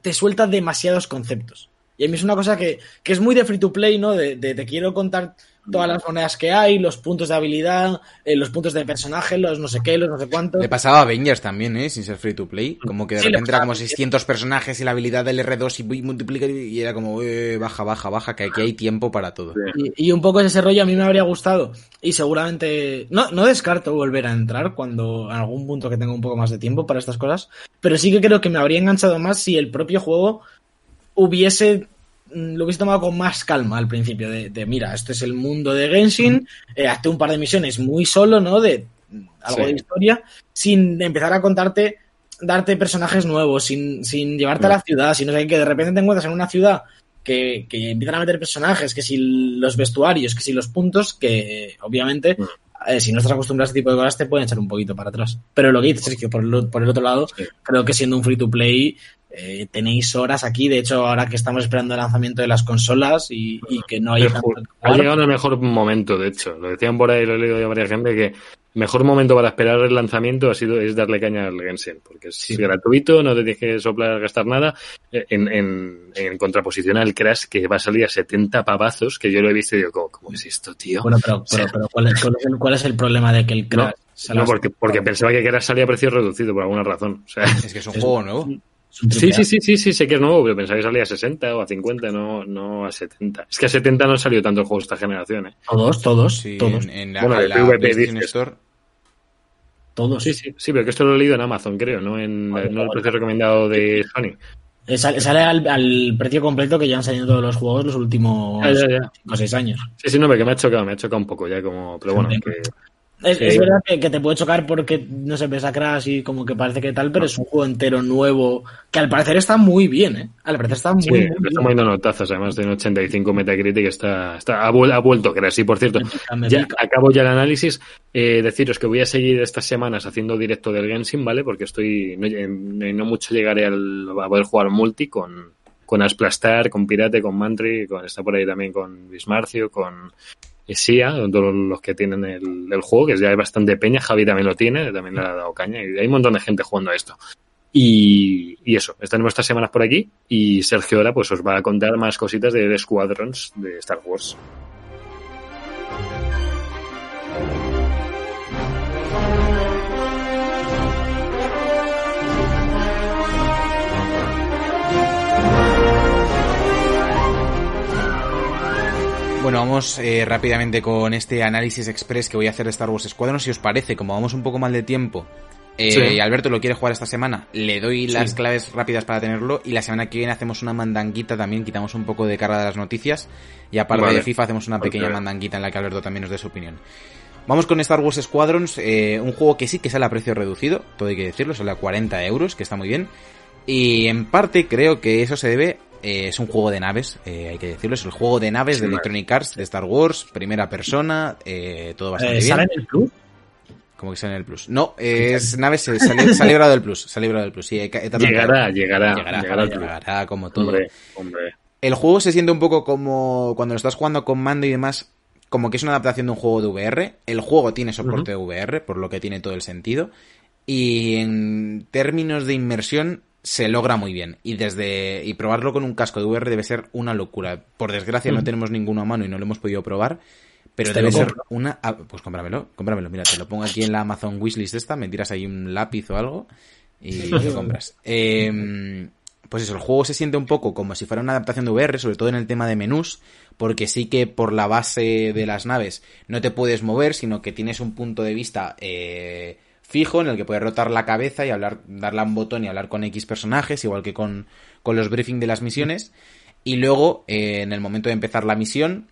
te suelta demasiados conceptos. Y a mí es una cosa que, que es muy de free to play, ¿no? De, de te quiero contar todas las monedas que hay, los puntos de habilidad, eh, los puntos de personaje, los no sé qué, los no sé cuántos. Le pasaba a Avengers también, ¿eh? Sin ser free to play. Como que de Sí, repente era como a Avengers. 600 personajes y la habilidad del R2 y multiplica y era como, eh, baja, baja, baja, que aquí hay tiempo para todo. Y un poco ese rollo a mí me habría gustado. Y seguramente. No, no descarto volver a entrar cuando. En algún punto que tenga un poco más de tiempo para estas cosas. Pero sí que creo que me habría enganchado más si el propio juego hubiese. Mm, Lo hubiese tomado con más calma al principio. De, de, mira, este es el mundo de Genshin. Eh, hazte un par de misiones muy solo, ¿no? De mm, algo Sí. de historia. Sin empezar a contarte. Darte personajes nuevos. Sin, sin llevarte a la ciudad. Sino que de repente te encuentras en una ciudad que, que empiezan a meter personajes, que si los vestuarios, que si los puntos, que obviamente, Mm. eh, si no estás acostumbrado a este tipo de cosas, te pueden echar un poquito para atrás. Pero lo que dices, por el, por el otro lado, creo que siendo un free to play, eh, tenéis horas aquí. De hecho, ahora que estamos esperando el lanzamiento de las consolas y, y que no hay El ha llegado el mejor momento, de hecho. Lo decían por ahí, lo he leído de varias gente, que mejor momento para esperar el lanzamiento ha sido es darle caña al Genshin, porque es Sí. gratuito, no te tienes que soplar, gastar nada, eh, en, en, en contraposición al Crash, que va a salir a 70 pavazos, que yo lo he visto y digo, ¿cómo, cómo es esto, tío? Bueno, pero, pero, pero ¿cuál, es, cuál es el, cuál es el problema de que el Crash salga No, porque, porque pensaba que Crash salía a precio reducido por alguna razón. O sea, Es que es un juego nuevo. Es sí, sí, sí, sí, sí, sé que es nuevo, pero pensaba que salía a 60 o a 50, no, no a 70. Es que a 70 no han salido tantos juegos esta generación, ¿eh? Todos, todos, Sí, todos, en, en la, Bueno, en de la PvP PlayStation dices. Store. todos. Sí, sí, sí, pero que esto lo he leído en Amazon, creo, no en Vale, no el precio recomendado de Sony. Eh, Sale, sale al, al precio completo que ya han salido todos los juegos los últimos Ya, ya, ya. 5 o 6 años. Sí, sí, no, porque me ha chocado, me ha chocado un poco ya como, pero bueno, que Es, Sí. es verdad que, que te puede chocar porque, no sé, ves a Crash y como que parece que tal, pero es un juego entero nuevo que al parecer está muy bien, ¿eh? Al parecer está muy, sí, muy le bien. estamos dando notazos, además de un 85 Metacritic, está, está, ha, vuel- ha vuelto, creo, sí, por cierto. Me pica, me Ya pica. acabo ya el análisis. Eh, deciros que voy a seguir estas semanas haciendo directo del Genshin, ¿vale? Porque estoy, no, en- no mucho llegaré al, a poder jugar multi con, con Asplastar, con Pirate, con Mantri, con, está por ahí también con Bismarcio, con Sia, los que tienen el, juego, que ya hay bastante peña, Javi también lo tiene, también le ha dado caña, y hay un montón de gente jugando a esto. Y, y eso, estaremos estas semanas por aquí y Sergio ahora pues os va a contar más cositas de, de Squadrons de Star Wars. Bueno, vamos eh, rápidamente con este análisis express que voy a hacer de Star Wars Squadron. Si os parece, como vamos un poco mal de tiempo, eh, Sí. y Alberto lo quiere jugar esta semana, le doy las Sí. claves rápidas para tenerlo. Y la semana que viene hacemos una mandanguita también, quitamos un poco de carga de las noticias. Y aparte Vale. de FIFA, hacemos una pequeña mandanguita en la que Alberto también nos dé su opinión. Vamos con Star Wars Squadrons, eh, un juego que sí que sale a precio reducido, todo hay que decirlo, sale a 40 euros, que está muy bien. Y en parte creo que eso se debe, eh, es un juego de naves, eh, hay que decirlo, es el juego de naves de Electronic Arts, de Star Wars, primera persona, eh, todo bastante Eh, bien. ¿Sale en el club? Como que sale en el Plus. No, es naves, eh, sale, sale librado del Plus, sale librado del Plus, sí, he, he tardado en Llegará, llegará, llegará, llegará, como todo. Hombre, hombre. El juego se siente un poco como cuando lo estás jugando con mando y demás, como que es una adaptación de un juego de VR. El juego tiene soporte de VR, por lo que tiene todo el sentido. Y en términos de inmersión se logra muy bien. Y desde y probarlo con un casco de VR debe ser una locura. Por desgracia no tenemos ninguno a mano y no lo hemos podido probar. Pero debe ser compro. una... ah, pues cómpramelo, cómpramelo. Mira, te lo pongo aquí en la Amazon Wishlist esta, me tiras ahí un lápiz o algo y lo compras. Eh, pues eso, el juego se siente un poco como si fuera una adaptación de VR, sobre todo en el tema de menús, porque sí que por la base de las naves no te puedes mover, sino que tienes un punto de vista eh, fijo en el que puedes rotar la cabeza y hablar, darle a un botón y hablar con X personajes, igual que con, con los briefings de las misiones. Y luego, eh, en el momento de empezar la misión,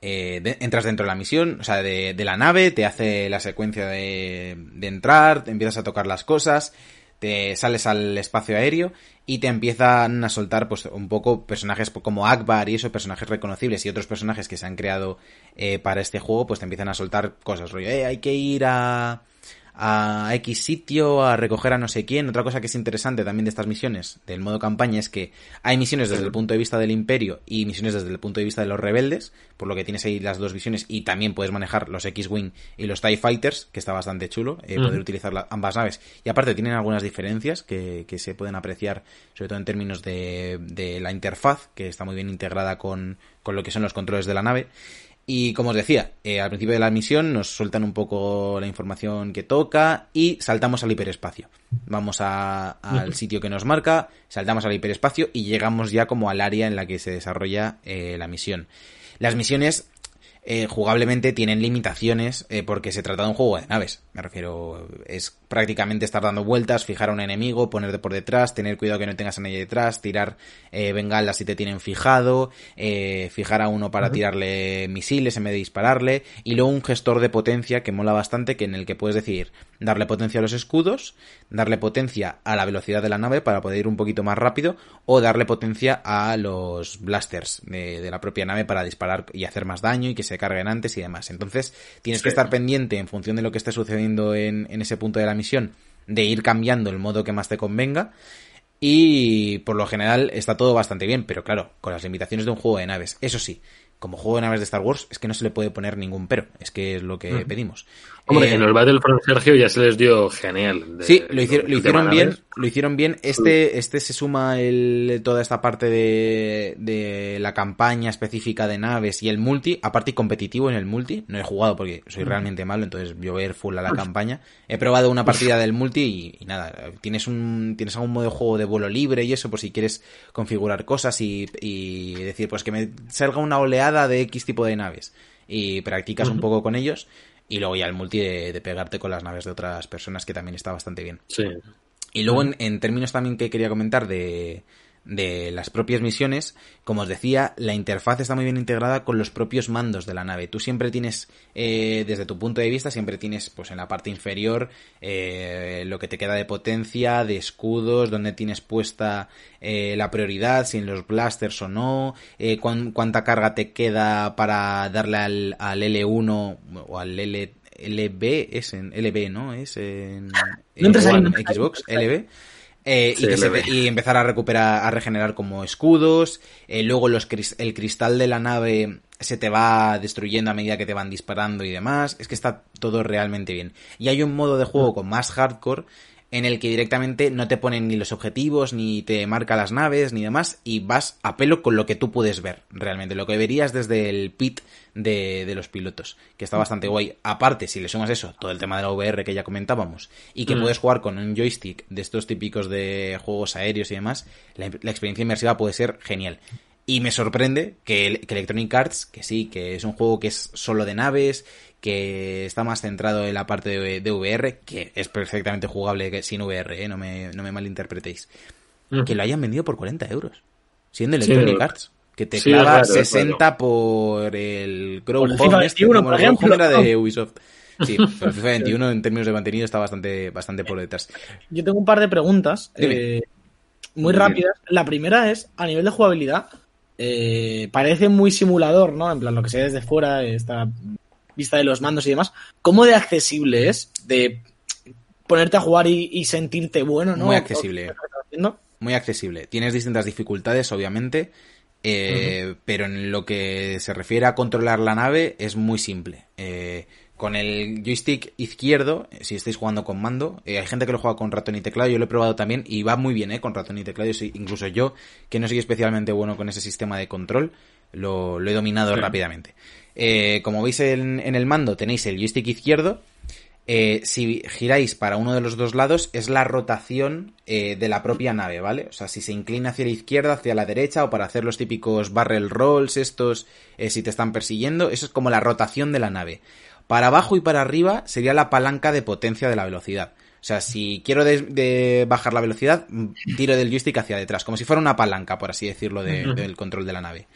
eh, entras dentro de la misión, o sea, de, de la nave, te hace la secuencia de, de entrar, te empiezas a tocar las cosas, te sales al espacio aéreo y te empiezan a soltar pues un poco personajes como Akbar y esos personajes reconocibles y otros personajes que se han creado eh, para este juego, pues te empiezan a soltar cosas, rollo, eh, hay que ir a a X sitio a recoger a no sé quién. Otra cosa que es interesante también de estas misiones del modo campaña es que hay misiones desde el punto de vista del imperio y misiones desde el punto de vista de los rebeldes, por lo que tienes ahí las dos visiones y también puedes manejar los X-Wing y los TIE Fighters, que está bastante chulo, eh, poder utilizar la- ambas naves. Y aparte tienen algunas diferencias que, que se pueden apreciar, sobre todo en términos de, de la interfaz, que está muy bien integrada con, con lo que son los controles de la nave. Y como os decía, eh, al principio de la misión nos sueltan un poco la información que toca y saltamos al hiperespacio. Vamos a- al sitio que nos marca, saltamos al hiperespacio y llegamos ya como al área en la que se desarrolla eh, la misión. Las misiones eh, jugablemente tienen limitaciones eh, porque se trata de un juego de naves. Me refiero, es prácticamente estar dando vueltas, fijar a un enemigo, ponerte por detrás, tener cuidado que no tengas a nadie detrás, tirar eh, bengalas si te tienen fijado, eh, fijar a uno para tirarle misiles en vez de dispararle, y luego un gestor de potencia que mola bastante, que en el que puedes decidir darle potencia a los escudos, darle potencia a la velocidad de la nave para poder ir un poquito más rápido, o darle potencia a los blasters de, de la propia nave para disparar y hacer más daño y que se carguen antes y demás. Entonces, tienes que estar pendiente en función de lo que esté sucediendo en, en ese punto de la misión, de ir cambiando el modo que más te convenga. Y por lo general está todo bastante bien, pero claro, con las limitaciones de un juego de naves. Eso sí, como juego de naves de Star Wars, es que no se le puede poner ningún pero. Es que es lo que pedimos. Hombre, Eh, en el Battlefront Sergio ya se les dio genial. de- Sí, lo hicieron, lo hicieron bien, lo hicieron bien. Este, este se suma el, toda esta parte de, de la campaña específica de naves y el multi, aparte competitivo en el multi. No he jugado porque soy realmente malo, entonces yo voy a ir full a la campaña. He probado una partida del multi y, y nada, tienes un, tienes algún modo de juego de vuelo libre y eso por si quieres configurar cosas y, y decir, pues que me salga una oleada de X tipo de naves. Y practicas un poco con ellos. Y luego ya el multi de, de pegarte con las naves de otras personas que también está bastante bien. Sí. Y luego en, en términos también que quería comentar de, de las propias misiones, como os decía, la interfaz está muy bien integrada con los propios mandos de la nave. Tú siempre tienes, eh, desde tu punto de vista, siempre tienes pues en la parte inferior eh, lo que te queda de potencia, de escudos, donde tienes puesta eh, la prioridad, si en los blasters o no, eh, cuán- cuánta carga te queda para darle al, al L1 o al L, LB, es en LB, ¿no? Es en, One, no Xbox. LB. Eh, Sí, y, que se y empezar a recuperar, a regenerar como escudos. eh, luego los el cristal de la nave se te va destruyendo a medida que te van disparando y demás. Es que está todo realmente bien. Y hay un modo de juego con más hardcore en el que directamente no te ponen ni los objetivos, ni te marca las naves, ni demás, y vas a pelo con lo que tú puedes ver, realmente, lo que verías desde el pit de, de los pilotos, que está bastante guay. Aparte, si le sumas eso, todo el tema de la VR que ya comentábamos, y que Mm. puedes jugar con un joystick de estos típicos de juegos aéreos y demás, la, la experiencia inmersiva puede ser genial. Y me sorprende que, que Electronic Arts, que sí, que es un juego que es solo de naves, que está más centrado en la parte de, de VR, que es perfectamente jugable sin VR, ¿eh? no, me, no me malinterpretéis, que lo hayan vendido por 40 euros, siendo Sí, Electronic pero- Arts. Que te sí, clava raro, es 60 por el Grow Por el este, 21, como por ejemplo. era de Ubisoft. Sí, pero FIFA 21 en términos de contenido está bastante, bastante por detrás. Yo tengo un par de preguntas Dime. eh, muy rápidas. La primera es, a nivel de jugabilidad, eh, parece muy simulador, ¿no? En plan, lo que se ve desde fuera, esta vista de los mandos y demás. ¿Cómo de accesible es de ponerte a jugar y, y sentirte bueno, ¿no? Muy accesible. Muy accesible. Tienes distintas dificultades, obviamente, eh, pero en lo que se refiere a controlar la nave es muy simple. Eh, con el joystick izquierdo, si estáis jugando con mando, eh, hay gente que lo juega con ratón y teclado, yo lo he probado también y va muy bien, ¿eh? Con ratón y teclado, incluso yo, que no soy especialmente bueno con ese sistema de control, lo, he dominado rápidamente. Eh, como veis en, en, el mando tenéis el joystick izquierdo. Eh, si giráis para uno de los dos lados es la rotación eh, de la propia nave, ¿vale? O sea, si se inclina hacia la izquierda, hacia la derecha o para hacer los típicos barrel rolls estos si te están persiguiendo, eso es como la rotación de la nave. Para abajo y para arriba sería la palanca de potencia de la velocidad. O sea, si quiero de, bajar la velocidad, tiro del joystick hacia detrás, como si fuera una palanca, por así decirlo, del control de la nave.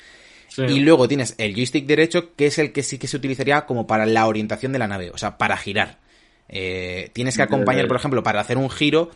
Y luego tienes el joystick derecho, que es el que sí que se utilizaría como para la orientación de la nave, o sea, para girar. Eh, tienes que acompañar, por ejemplo, para hacer un giro,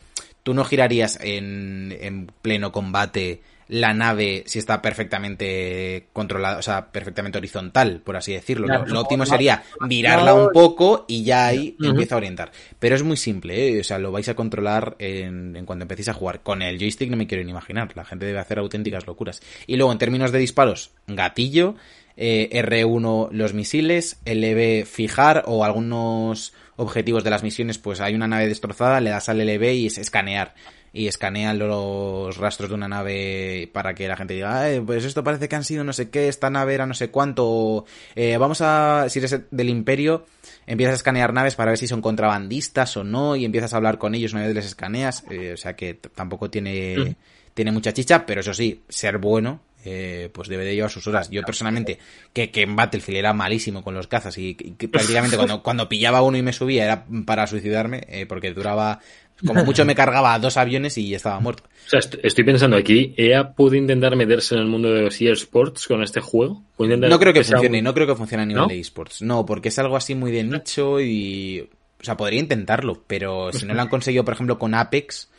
tú no girarías en, en pleno combate la nave si está perfectamente controlada, o sea, perfectamente horizontal, por así decirlo. lo, óptimo sería mirarla un poco y ya ahí empieza a orientar. Pero es muy simple, ¿eh? o sea, lo vais a controlar en, en, cuando empecéis a jugar. Con el joystick no me quiero ni imaginar, la gente debe hacer auténticas locuras. Y luego, en términos de disparos, gatillo, eh, R1 los misiles, LB fijar o algunos objetivos de las misiones, pues hay una nave destrozada, le das al LB y es escanear y escanean los rastros de una nave para que la gente diga, pues esto parece que han sido no sé qué, esta nave era no sé cuánto, eh, vamos a, si eres del imperio, empiezas a escanear naves para ver si son contrabandistas o no, y empiezas a hablar con ellos una vez les escaneas, eh, o sea que tampoco tiene, mm. tiene mucha chicha, pero eso sí, ser bueno, eh, pues debe de llevar sus horas. Yo personalmente, que, que en Battlefield era malísimo con los cazas y, que prácticamente cuando, cuando pillaba uno y me subía era para suicidarme, porque duraba como mucho me cargaba dos aviones y estaba muerto. O sea, estoy pensando aquí, ¿EA puede intentar meterse en el mundo de los eSports con este juego? No creo que funcione, no creo que funcione a nivel de eSports. No, porque es algo así muy de nicho y... O sea, podría intentarlo, pero si no lo han conseguido, por ejemplo, con Apex,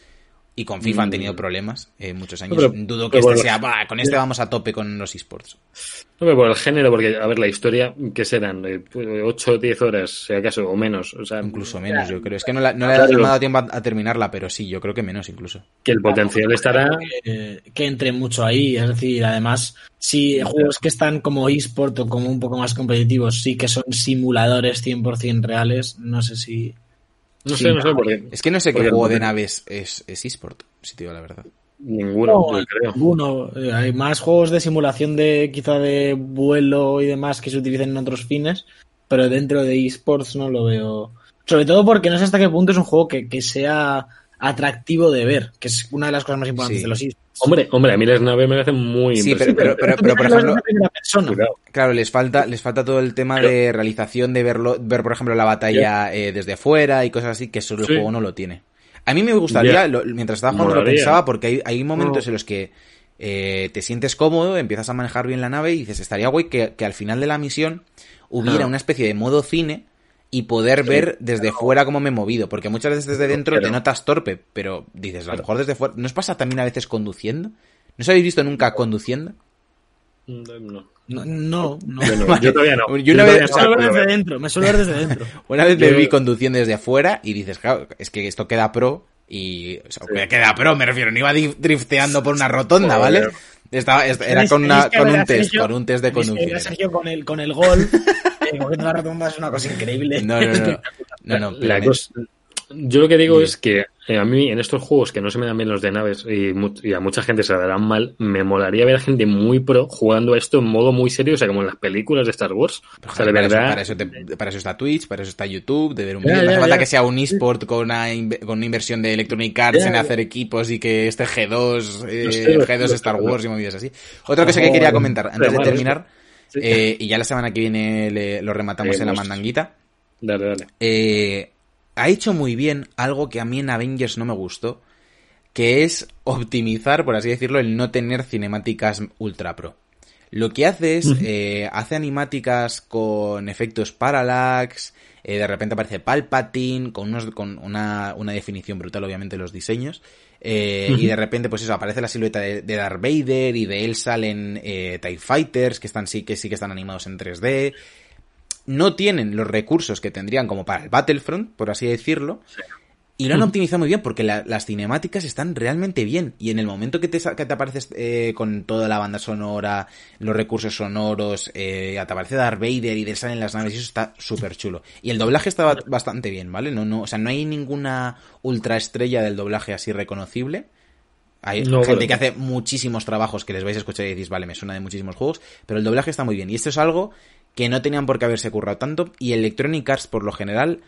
y con FIFA han tenido mm. problemas eh, muchos años. Dudo que este sea, con este vamos a tope con los esports. No, pero por el género, porque, a ver, la historia, ¿qué serán? ¿8 o 10 horas, si acaso, o menos? O sea, incluso menos, yo creo. Es que no, le ha dado tiempo a, terminarla, pero sí, yo creo que menos incluso. Que el potencial estará... Que, entre mucho ahí, es decir, además, si juegos que están como eSport o como un poco más competitivos, sí que son simuladores 100% reales, no sé si no sé, no sé por qué. Es que no sé qué juego de naves es, es eSport, si te digo la verdad. Ninguno, yo creo. Ninguno. Eh, hay más juegos de simulación de quizá de vuelo y demás que se utilizan en otros fines, pero dentro de eSports no lo veo. Sobre todo porque no sé hasta qué punto es un juego que, que sea atractivo de ver, que es una de las cosas más importantes de los eSports. Hombre, hombre, a mí las naves me hacen muy Sí, pero, pero, pero, por ejemplo, claro, les falta, les falta todo el tema de realización, de verlo, ver, por ejemplo, la batalla eh, desde fuera y cosas así, que eso el juego no lo tiene. A mí me gustaría, mientras estaba jugando lo pensaba, porque hay, hay momentos en los que eh, te sientes cómodo, empiezas a manejar bien la nave y dices, estaría guay que, que al final de la misión hubiera ah. una especie de modo cine y poder ver desde fuera cómo me he movido. Porque muchas veces desde dentro te notas torpe, pero dices, a lo mejor desde fuera. ¿No os pasa también a veces conduciendo? ¿No os habéis visto nunca conduciendo? No. No, yo todavía no. Yo una vez, me suelo ver desde dentro, me suelo ver desde dentro. una vez me vi conduciendo desde afuera y dices, claro, es que esto queda pro y... O sea, queda pro, me refiero, no iba drifteando por una rotonda, ¿vale? Estaba, era con, una, con un test, con un test de conducción. Sergio con el, con el gol la rotonda es una cosa increíble. No, no, no. yo lo que digo es que eh, a mí en estos juegos que no se me dan bien los de naves y, a mucha gente se la darán mal, me molaría ver a gente muy pro jugando esto en modo muy serio, o sea, como en las películas de Star Wars. o sea, de para, verdad... eso, para, eso está Twitch, para eso está YouTube, de ver un vídeo. no hace falta que sea un eSport con una, con una inversión de Electronic Arts en hacer equipos y que este G2, eh, G2 Star Wars y movidas así. Otra cosa que quería comentar antes de terminar eh, y ya la semana que viene lo rematamos en la mandanguita. Dale, dale. Eh, ha hecho muy bien algo que a mí en Avengers no me gustó, que es optimizar, por así decirlo, el no tener cinemáticas ultra pro. Lo que hace es, eh, hace animáticas con efectos parallax, de repente aparece Palpatine, con, unos, con una, una definición brutal, obviamente, los diseños. Eh, y de repente, pues eso, aparece la silueta de, Darth Vader y de él salen eh, TIE Fighters, que están sí que sí que están animados en 3D. No tienen los recursos que tendrían como para el Battlefront, por así decirlo. Y lo han optimizado muy bien porque las cinemáticas están realmente bien. Y en el momento que te, que te apareces eh, con toda la banda sonora, los recursos sonoros, eh, te aparece Darth Vader y de salen las naves y eso está súper chulo. Y el doblaje está bastante bien, ¿vale? No, no, o sea, no hay ninguna ultra estrella del doblaje así reconocible. Hay No, gente que hace muchísimos trabajos que les vais a escuchar y decís, vale, me suena de muchísimos juegos, pero el doblaje está muy bien. Y esto es algo que no tenían por qué haberse currado tanto y Electronic Arts por lo general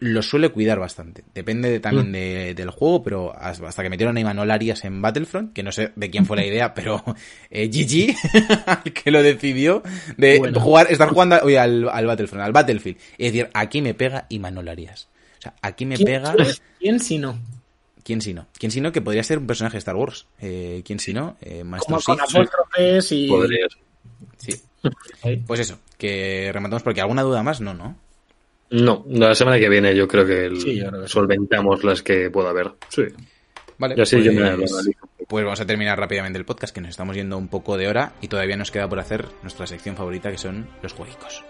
lo suele cuidar bastante. Depende de- Mm. también de- del juego, pero hasta hasta que metieron a Imanol Arias en Battlefront, que no sé de quién fue la idea, pero eh, GG, que lo decidió, de Bueno. jugar, estar jugando al- oye, al, al Battlefront, al Battlefield, y decir, aquí me pega Imanol Arias. O sea, aquí me ¿Quién, pega... ¿Quién si no? ¿Quién si no? ¿Quién si no? Que podría ser un personaje de Star Wars. Eh, ¿Quién si no? Eh, Maestro Como con Sith. apóstrofes y... Podría ser. Sí. Ahí. Pues eso, que rematamos porque alguna duda más, no, ¿no? No, la semana que viene yo creo que el- Sí, yo creo que sí. solventamos las que pueda haber. Sí. Vale, pues, yo me analizo. pues vamos a terminar rápidamente el podcast, que nos estamos yendo un poco de hora y todavía nos queda por hacer nuestra sección favorita, que son los juegos.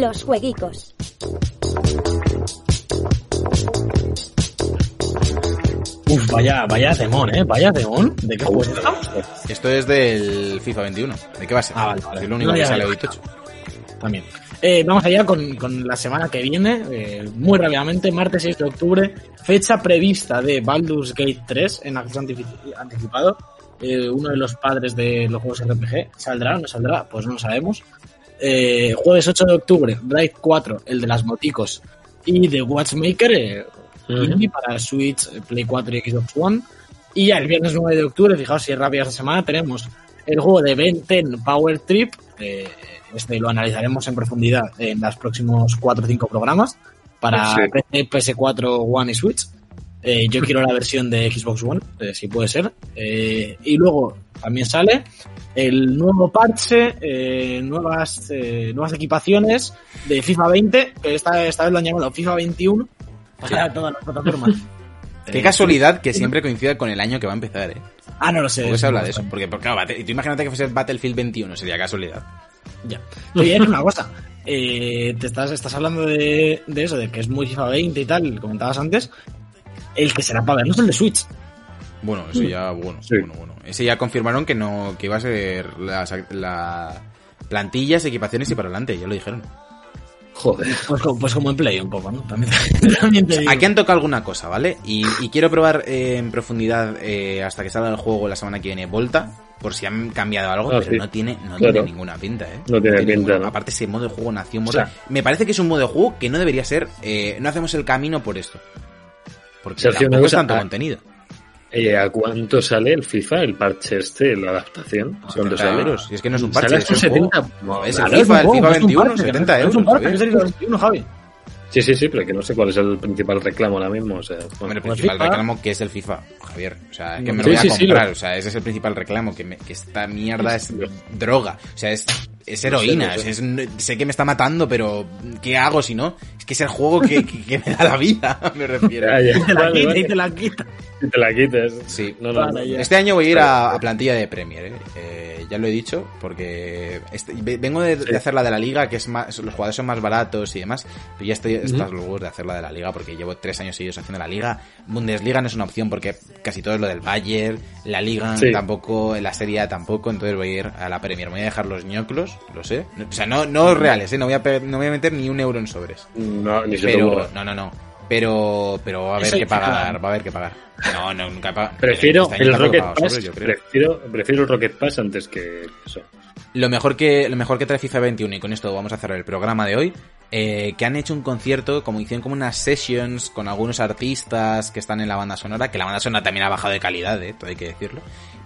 Los jueguicos. Uf, vaya, vaya demon, ¿eh? Vaya demon. ¿De qué juego estamos? Esto es del FIFA 21. ¿De qué va a ser? Ah, vale, vale. Es lo único No, que sale hoy tocho. También. Eh, vamos allá con, con la semana que viene, eh, muy rápidamente, martes 6 de octubre, fecha prevista de Baldur's Gate 3 en acceso antici- anticipado. Eh, uno de los padres de los juegos RPG. ¿Saldrá o no saldrá? Pues no lo sabemos. Eh, jueves 8 de octubre, Bright 4, el de las moticos, y The Watchmaker, eh, indie para Switch, eh, Play 4 y Xbox One. Y ya el viernes 9 de octubre, fijaos si es rápida esta semana, tenemos el juego de Ben 10 Power Trip. eh, este lo analizaremos en profundidad en los próximos 4 o 5 programas para Sí. PC, PS4, One y Switch. Eh, yo quiero la versión de Xbox One, eh, si puede ser. Eh, y luego también sale el nuevo parche, eh, nuevas, eh, nuevas equipaciones de FIFA 20, que esta, esta vez lo han llamado FIFA 21 para todas las plataformas. Qué casualidad que siempre coincida con el año que va a empezar, ¿eh? Ah, no lo sé. ¿Por qué se habla de eso? Porque, porque, claro, tú imagínate que fuese Battlefield 21, sería casualidad. Ya. A decir una cosa. Eh, te estás, estás hablando de, de eso, de que es muy FIFA 20 y tal, comentabas antes. El que será para vernos es el de Switch. Bueno, eso ya, bueno, Sí. bueno, bueno. Ese ya confirmaron que no, que iba a ser las la plantillas, equipaciones y para adelante, ya lo dijeron. Joder. Pues, pues como en Play un poco, ¿no? También, también te digo. Aquí han tocado alguna cosa, ¿vale? Y, y quiero probar eh, en profundidad eh, hasta que salga el juego la semana que viene Volta, por si han cambiado algo, Ah, pero sí. no tiene, no Claro. tiene ninguna pinta, ¿eh? No tiene pinta, ninguna. ¿no? Aparte ese modo de juego nació O muerto. sea- Me parece que es un modo de juego que no debería ser, eh, no hacemos el camino por esto. Porque Sergio, tampoco es tanto ah, contenido. Eh, ¿A cuánto sale el FIFA, el parche este, la adaptación? ¿Cuánto 70 sale? euros. Y es que no es un parche, Sale es un juego. 70. No, es Claro, el es un FIFA, el FIFA no es un 21, parche, 70 no euros. Es un parche, es el FIFA 21, Javi. Sí, sí, sí, pero que no sé cuál es el principal reclamo ahora mismo. O sea, Hombre, el principal FIFA. reclamo que es el FIFA, Javier. O sea, es que me lo sí, voy a sí, sí, comprar. lo- O sea, ese es el principal reclamo, que, me- que esta mierda es droga. O sea, es, es heroína. sé. es- sé que me está matando, pero ¿qué hago si no? Es que es el juego que, que- que me da la vida, me refiero. ya, ya. Y te la Vale, quita, vale. y te la quita. Si te la quites. Sí. No, no, Vale, no. ya. Este año voy a ir a, a plantilla de Premier, ¿eh? Eh, ya lo he dicho, porque este- ve- vengo de, de Sí. hacer la de la liga, que es más, los jugadores son más baratos y demás, pero ya estoy hasta los huevos de hacer la de la liga, porque llevo tres años seguidos haciendo la liga. Bundesliga no es una opción porque casi todo es lo del Bayern, la liga Sí. tampoco, la serie A tampoco, entonces voy a ir a la Premier, me voy a dejar los ñoclos, lo sé. O sea, no, no reales, ¿eh? No voy a, no voy a meter ni un euro en sobres. No, ni se Pero, no, no, no. Pero, pero va a haber que pagar. va a haber que pagar. No, no, nunca he pagado. Prefiero Este el Rocket pagado Pass. sobres, yo creo. prefiero, prefiero el Rocket Pass antes que eso. Lo mejor que, lo mejor que trae FIFA 21, y con esto vamos a cerrar el programa de hoy, eh, que han hecho un concierto, como hicieron como unas sessions con algunos artistas que están en la banda sonora, que la banda sonora también ha bajado de calidad, eh, todo hay que decirlo.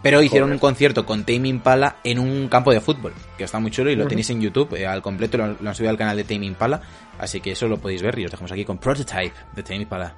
Pero hicieron Joder. un concierto con Tame Impala en un campo de fútbol, que está muy chulo y lo tenéis en YouTube, eh, al completo lo, lo han subido al canal de Tame Impala, así que eso lo podéis ver y os dejamos aquí con Prototype de Tame Impala.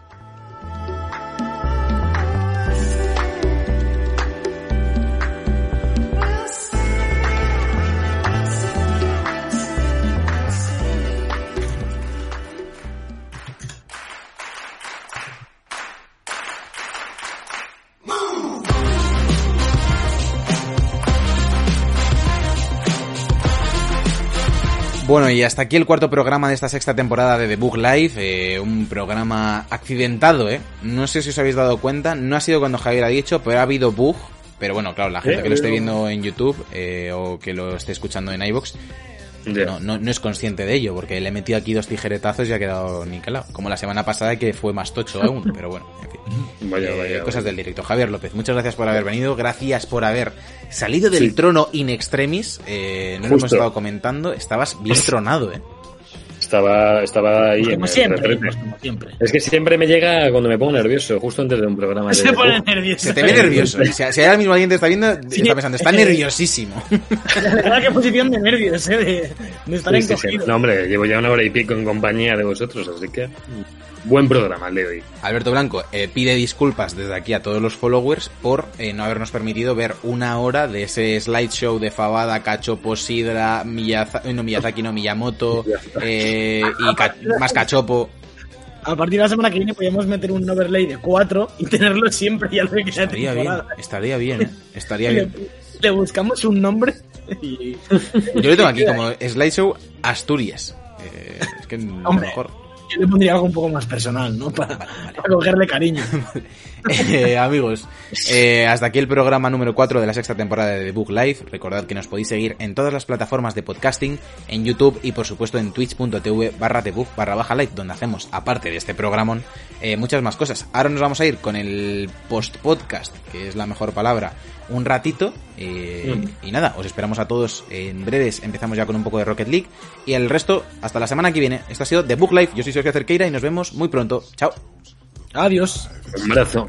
Bueno, y hasta aquí el cuarto programa de esta sexta temporada de The Book Live, eh, un programa accidentado, ¿eh? No sé si os habéis dado cuenta, no ha sido cuando Javier ha dicho, pero ha habido bug, pero bueno, claro, la gente Eh, que lo esté no. viendo en YouTube eh, o que lo esté escuchando en iVoox no, no, no es consciente de ello, porque le he metido aquí dos tijeretazos y ha quedado niquelado. Como la semana pasada que fue más tocho aún, pero bueno, en fin. Vaya, Eh, vaya, cosas vaya. del directo. Javier López, muchas gracias por haber venido, gracias por haber salido del Sí. trono in extremis. Eh, no lo hemos estado comentando, estabas bien tronado, ¿eh? Estaba, estaba ahí en Como el siempre, pues, como siempre. Es que siempre me llega cuando me pongo nervioso, justo antes de un programa de Se pone Uf, nervioso. Se te ve nervioso. Si, si ahora mismo alguien te está viendo, está pensando, está nerviosísimo. La verdad, qué posición de nervios, ¿eh? De, de estar sí, sí, sí. encogido. No, hombre, llevo ya una hora y pico en compañía de vosotros, así que buen programa el de hoy. Alberto Blanco eh, pide disculpas desde aquí a todos los followers por eh, no habernos permitido ver una hora de ese slideshow de Fabada, Cachopo, Sidra, Miyazaki, no Miyazaki, no Miyamoto, eh, y ca- más Cachopo. A partir de la semana que viene podríamos meter un overlay de 4 y tenerlo siempre ya lo que Estaría bien, estaría bien, ¿eh? estaría bien. Le, le buscamos un nombre y... Yo lo tengo aquí como slideshow Asturias. Eh, es que lo Hombre. mejor. Yo le pondría algo un poco más personal, ¿no? Para, para cogerle cariño. Eh, amigos, eh, hasta aquí el programa número 4 de la sexta temporada de The Book Live. Recordad que nos podéis seguir en todas las plataformas de podcasting, en YouTube y por supuesto en twitch.tv barra thebook barra baja live, donde hacemos, aparte de este programón, eh, muchas más cosas. Ahora nos vamos a ir con el post-podcast, que es la mejor palabra, un ratito. eh, Y nada, os esperamos a todos en breves. Empezamos ya con un poco de Rocket League. Y el resto, hasta la semana que viene. Esto ha sido The Book Live. Yo soy Sergio Cerqueira y nos vemos muy pronto. Chao. Adiós. Un abrazo.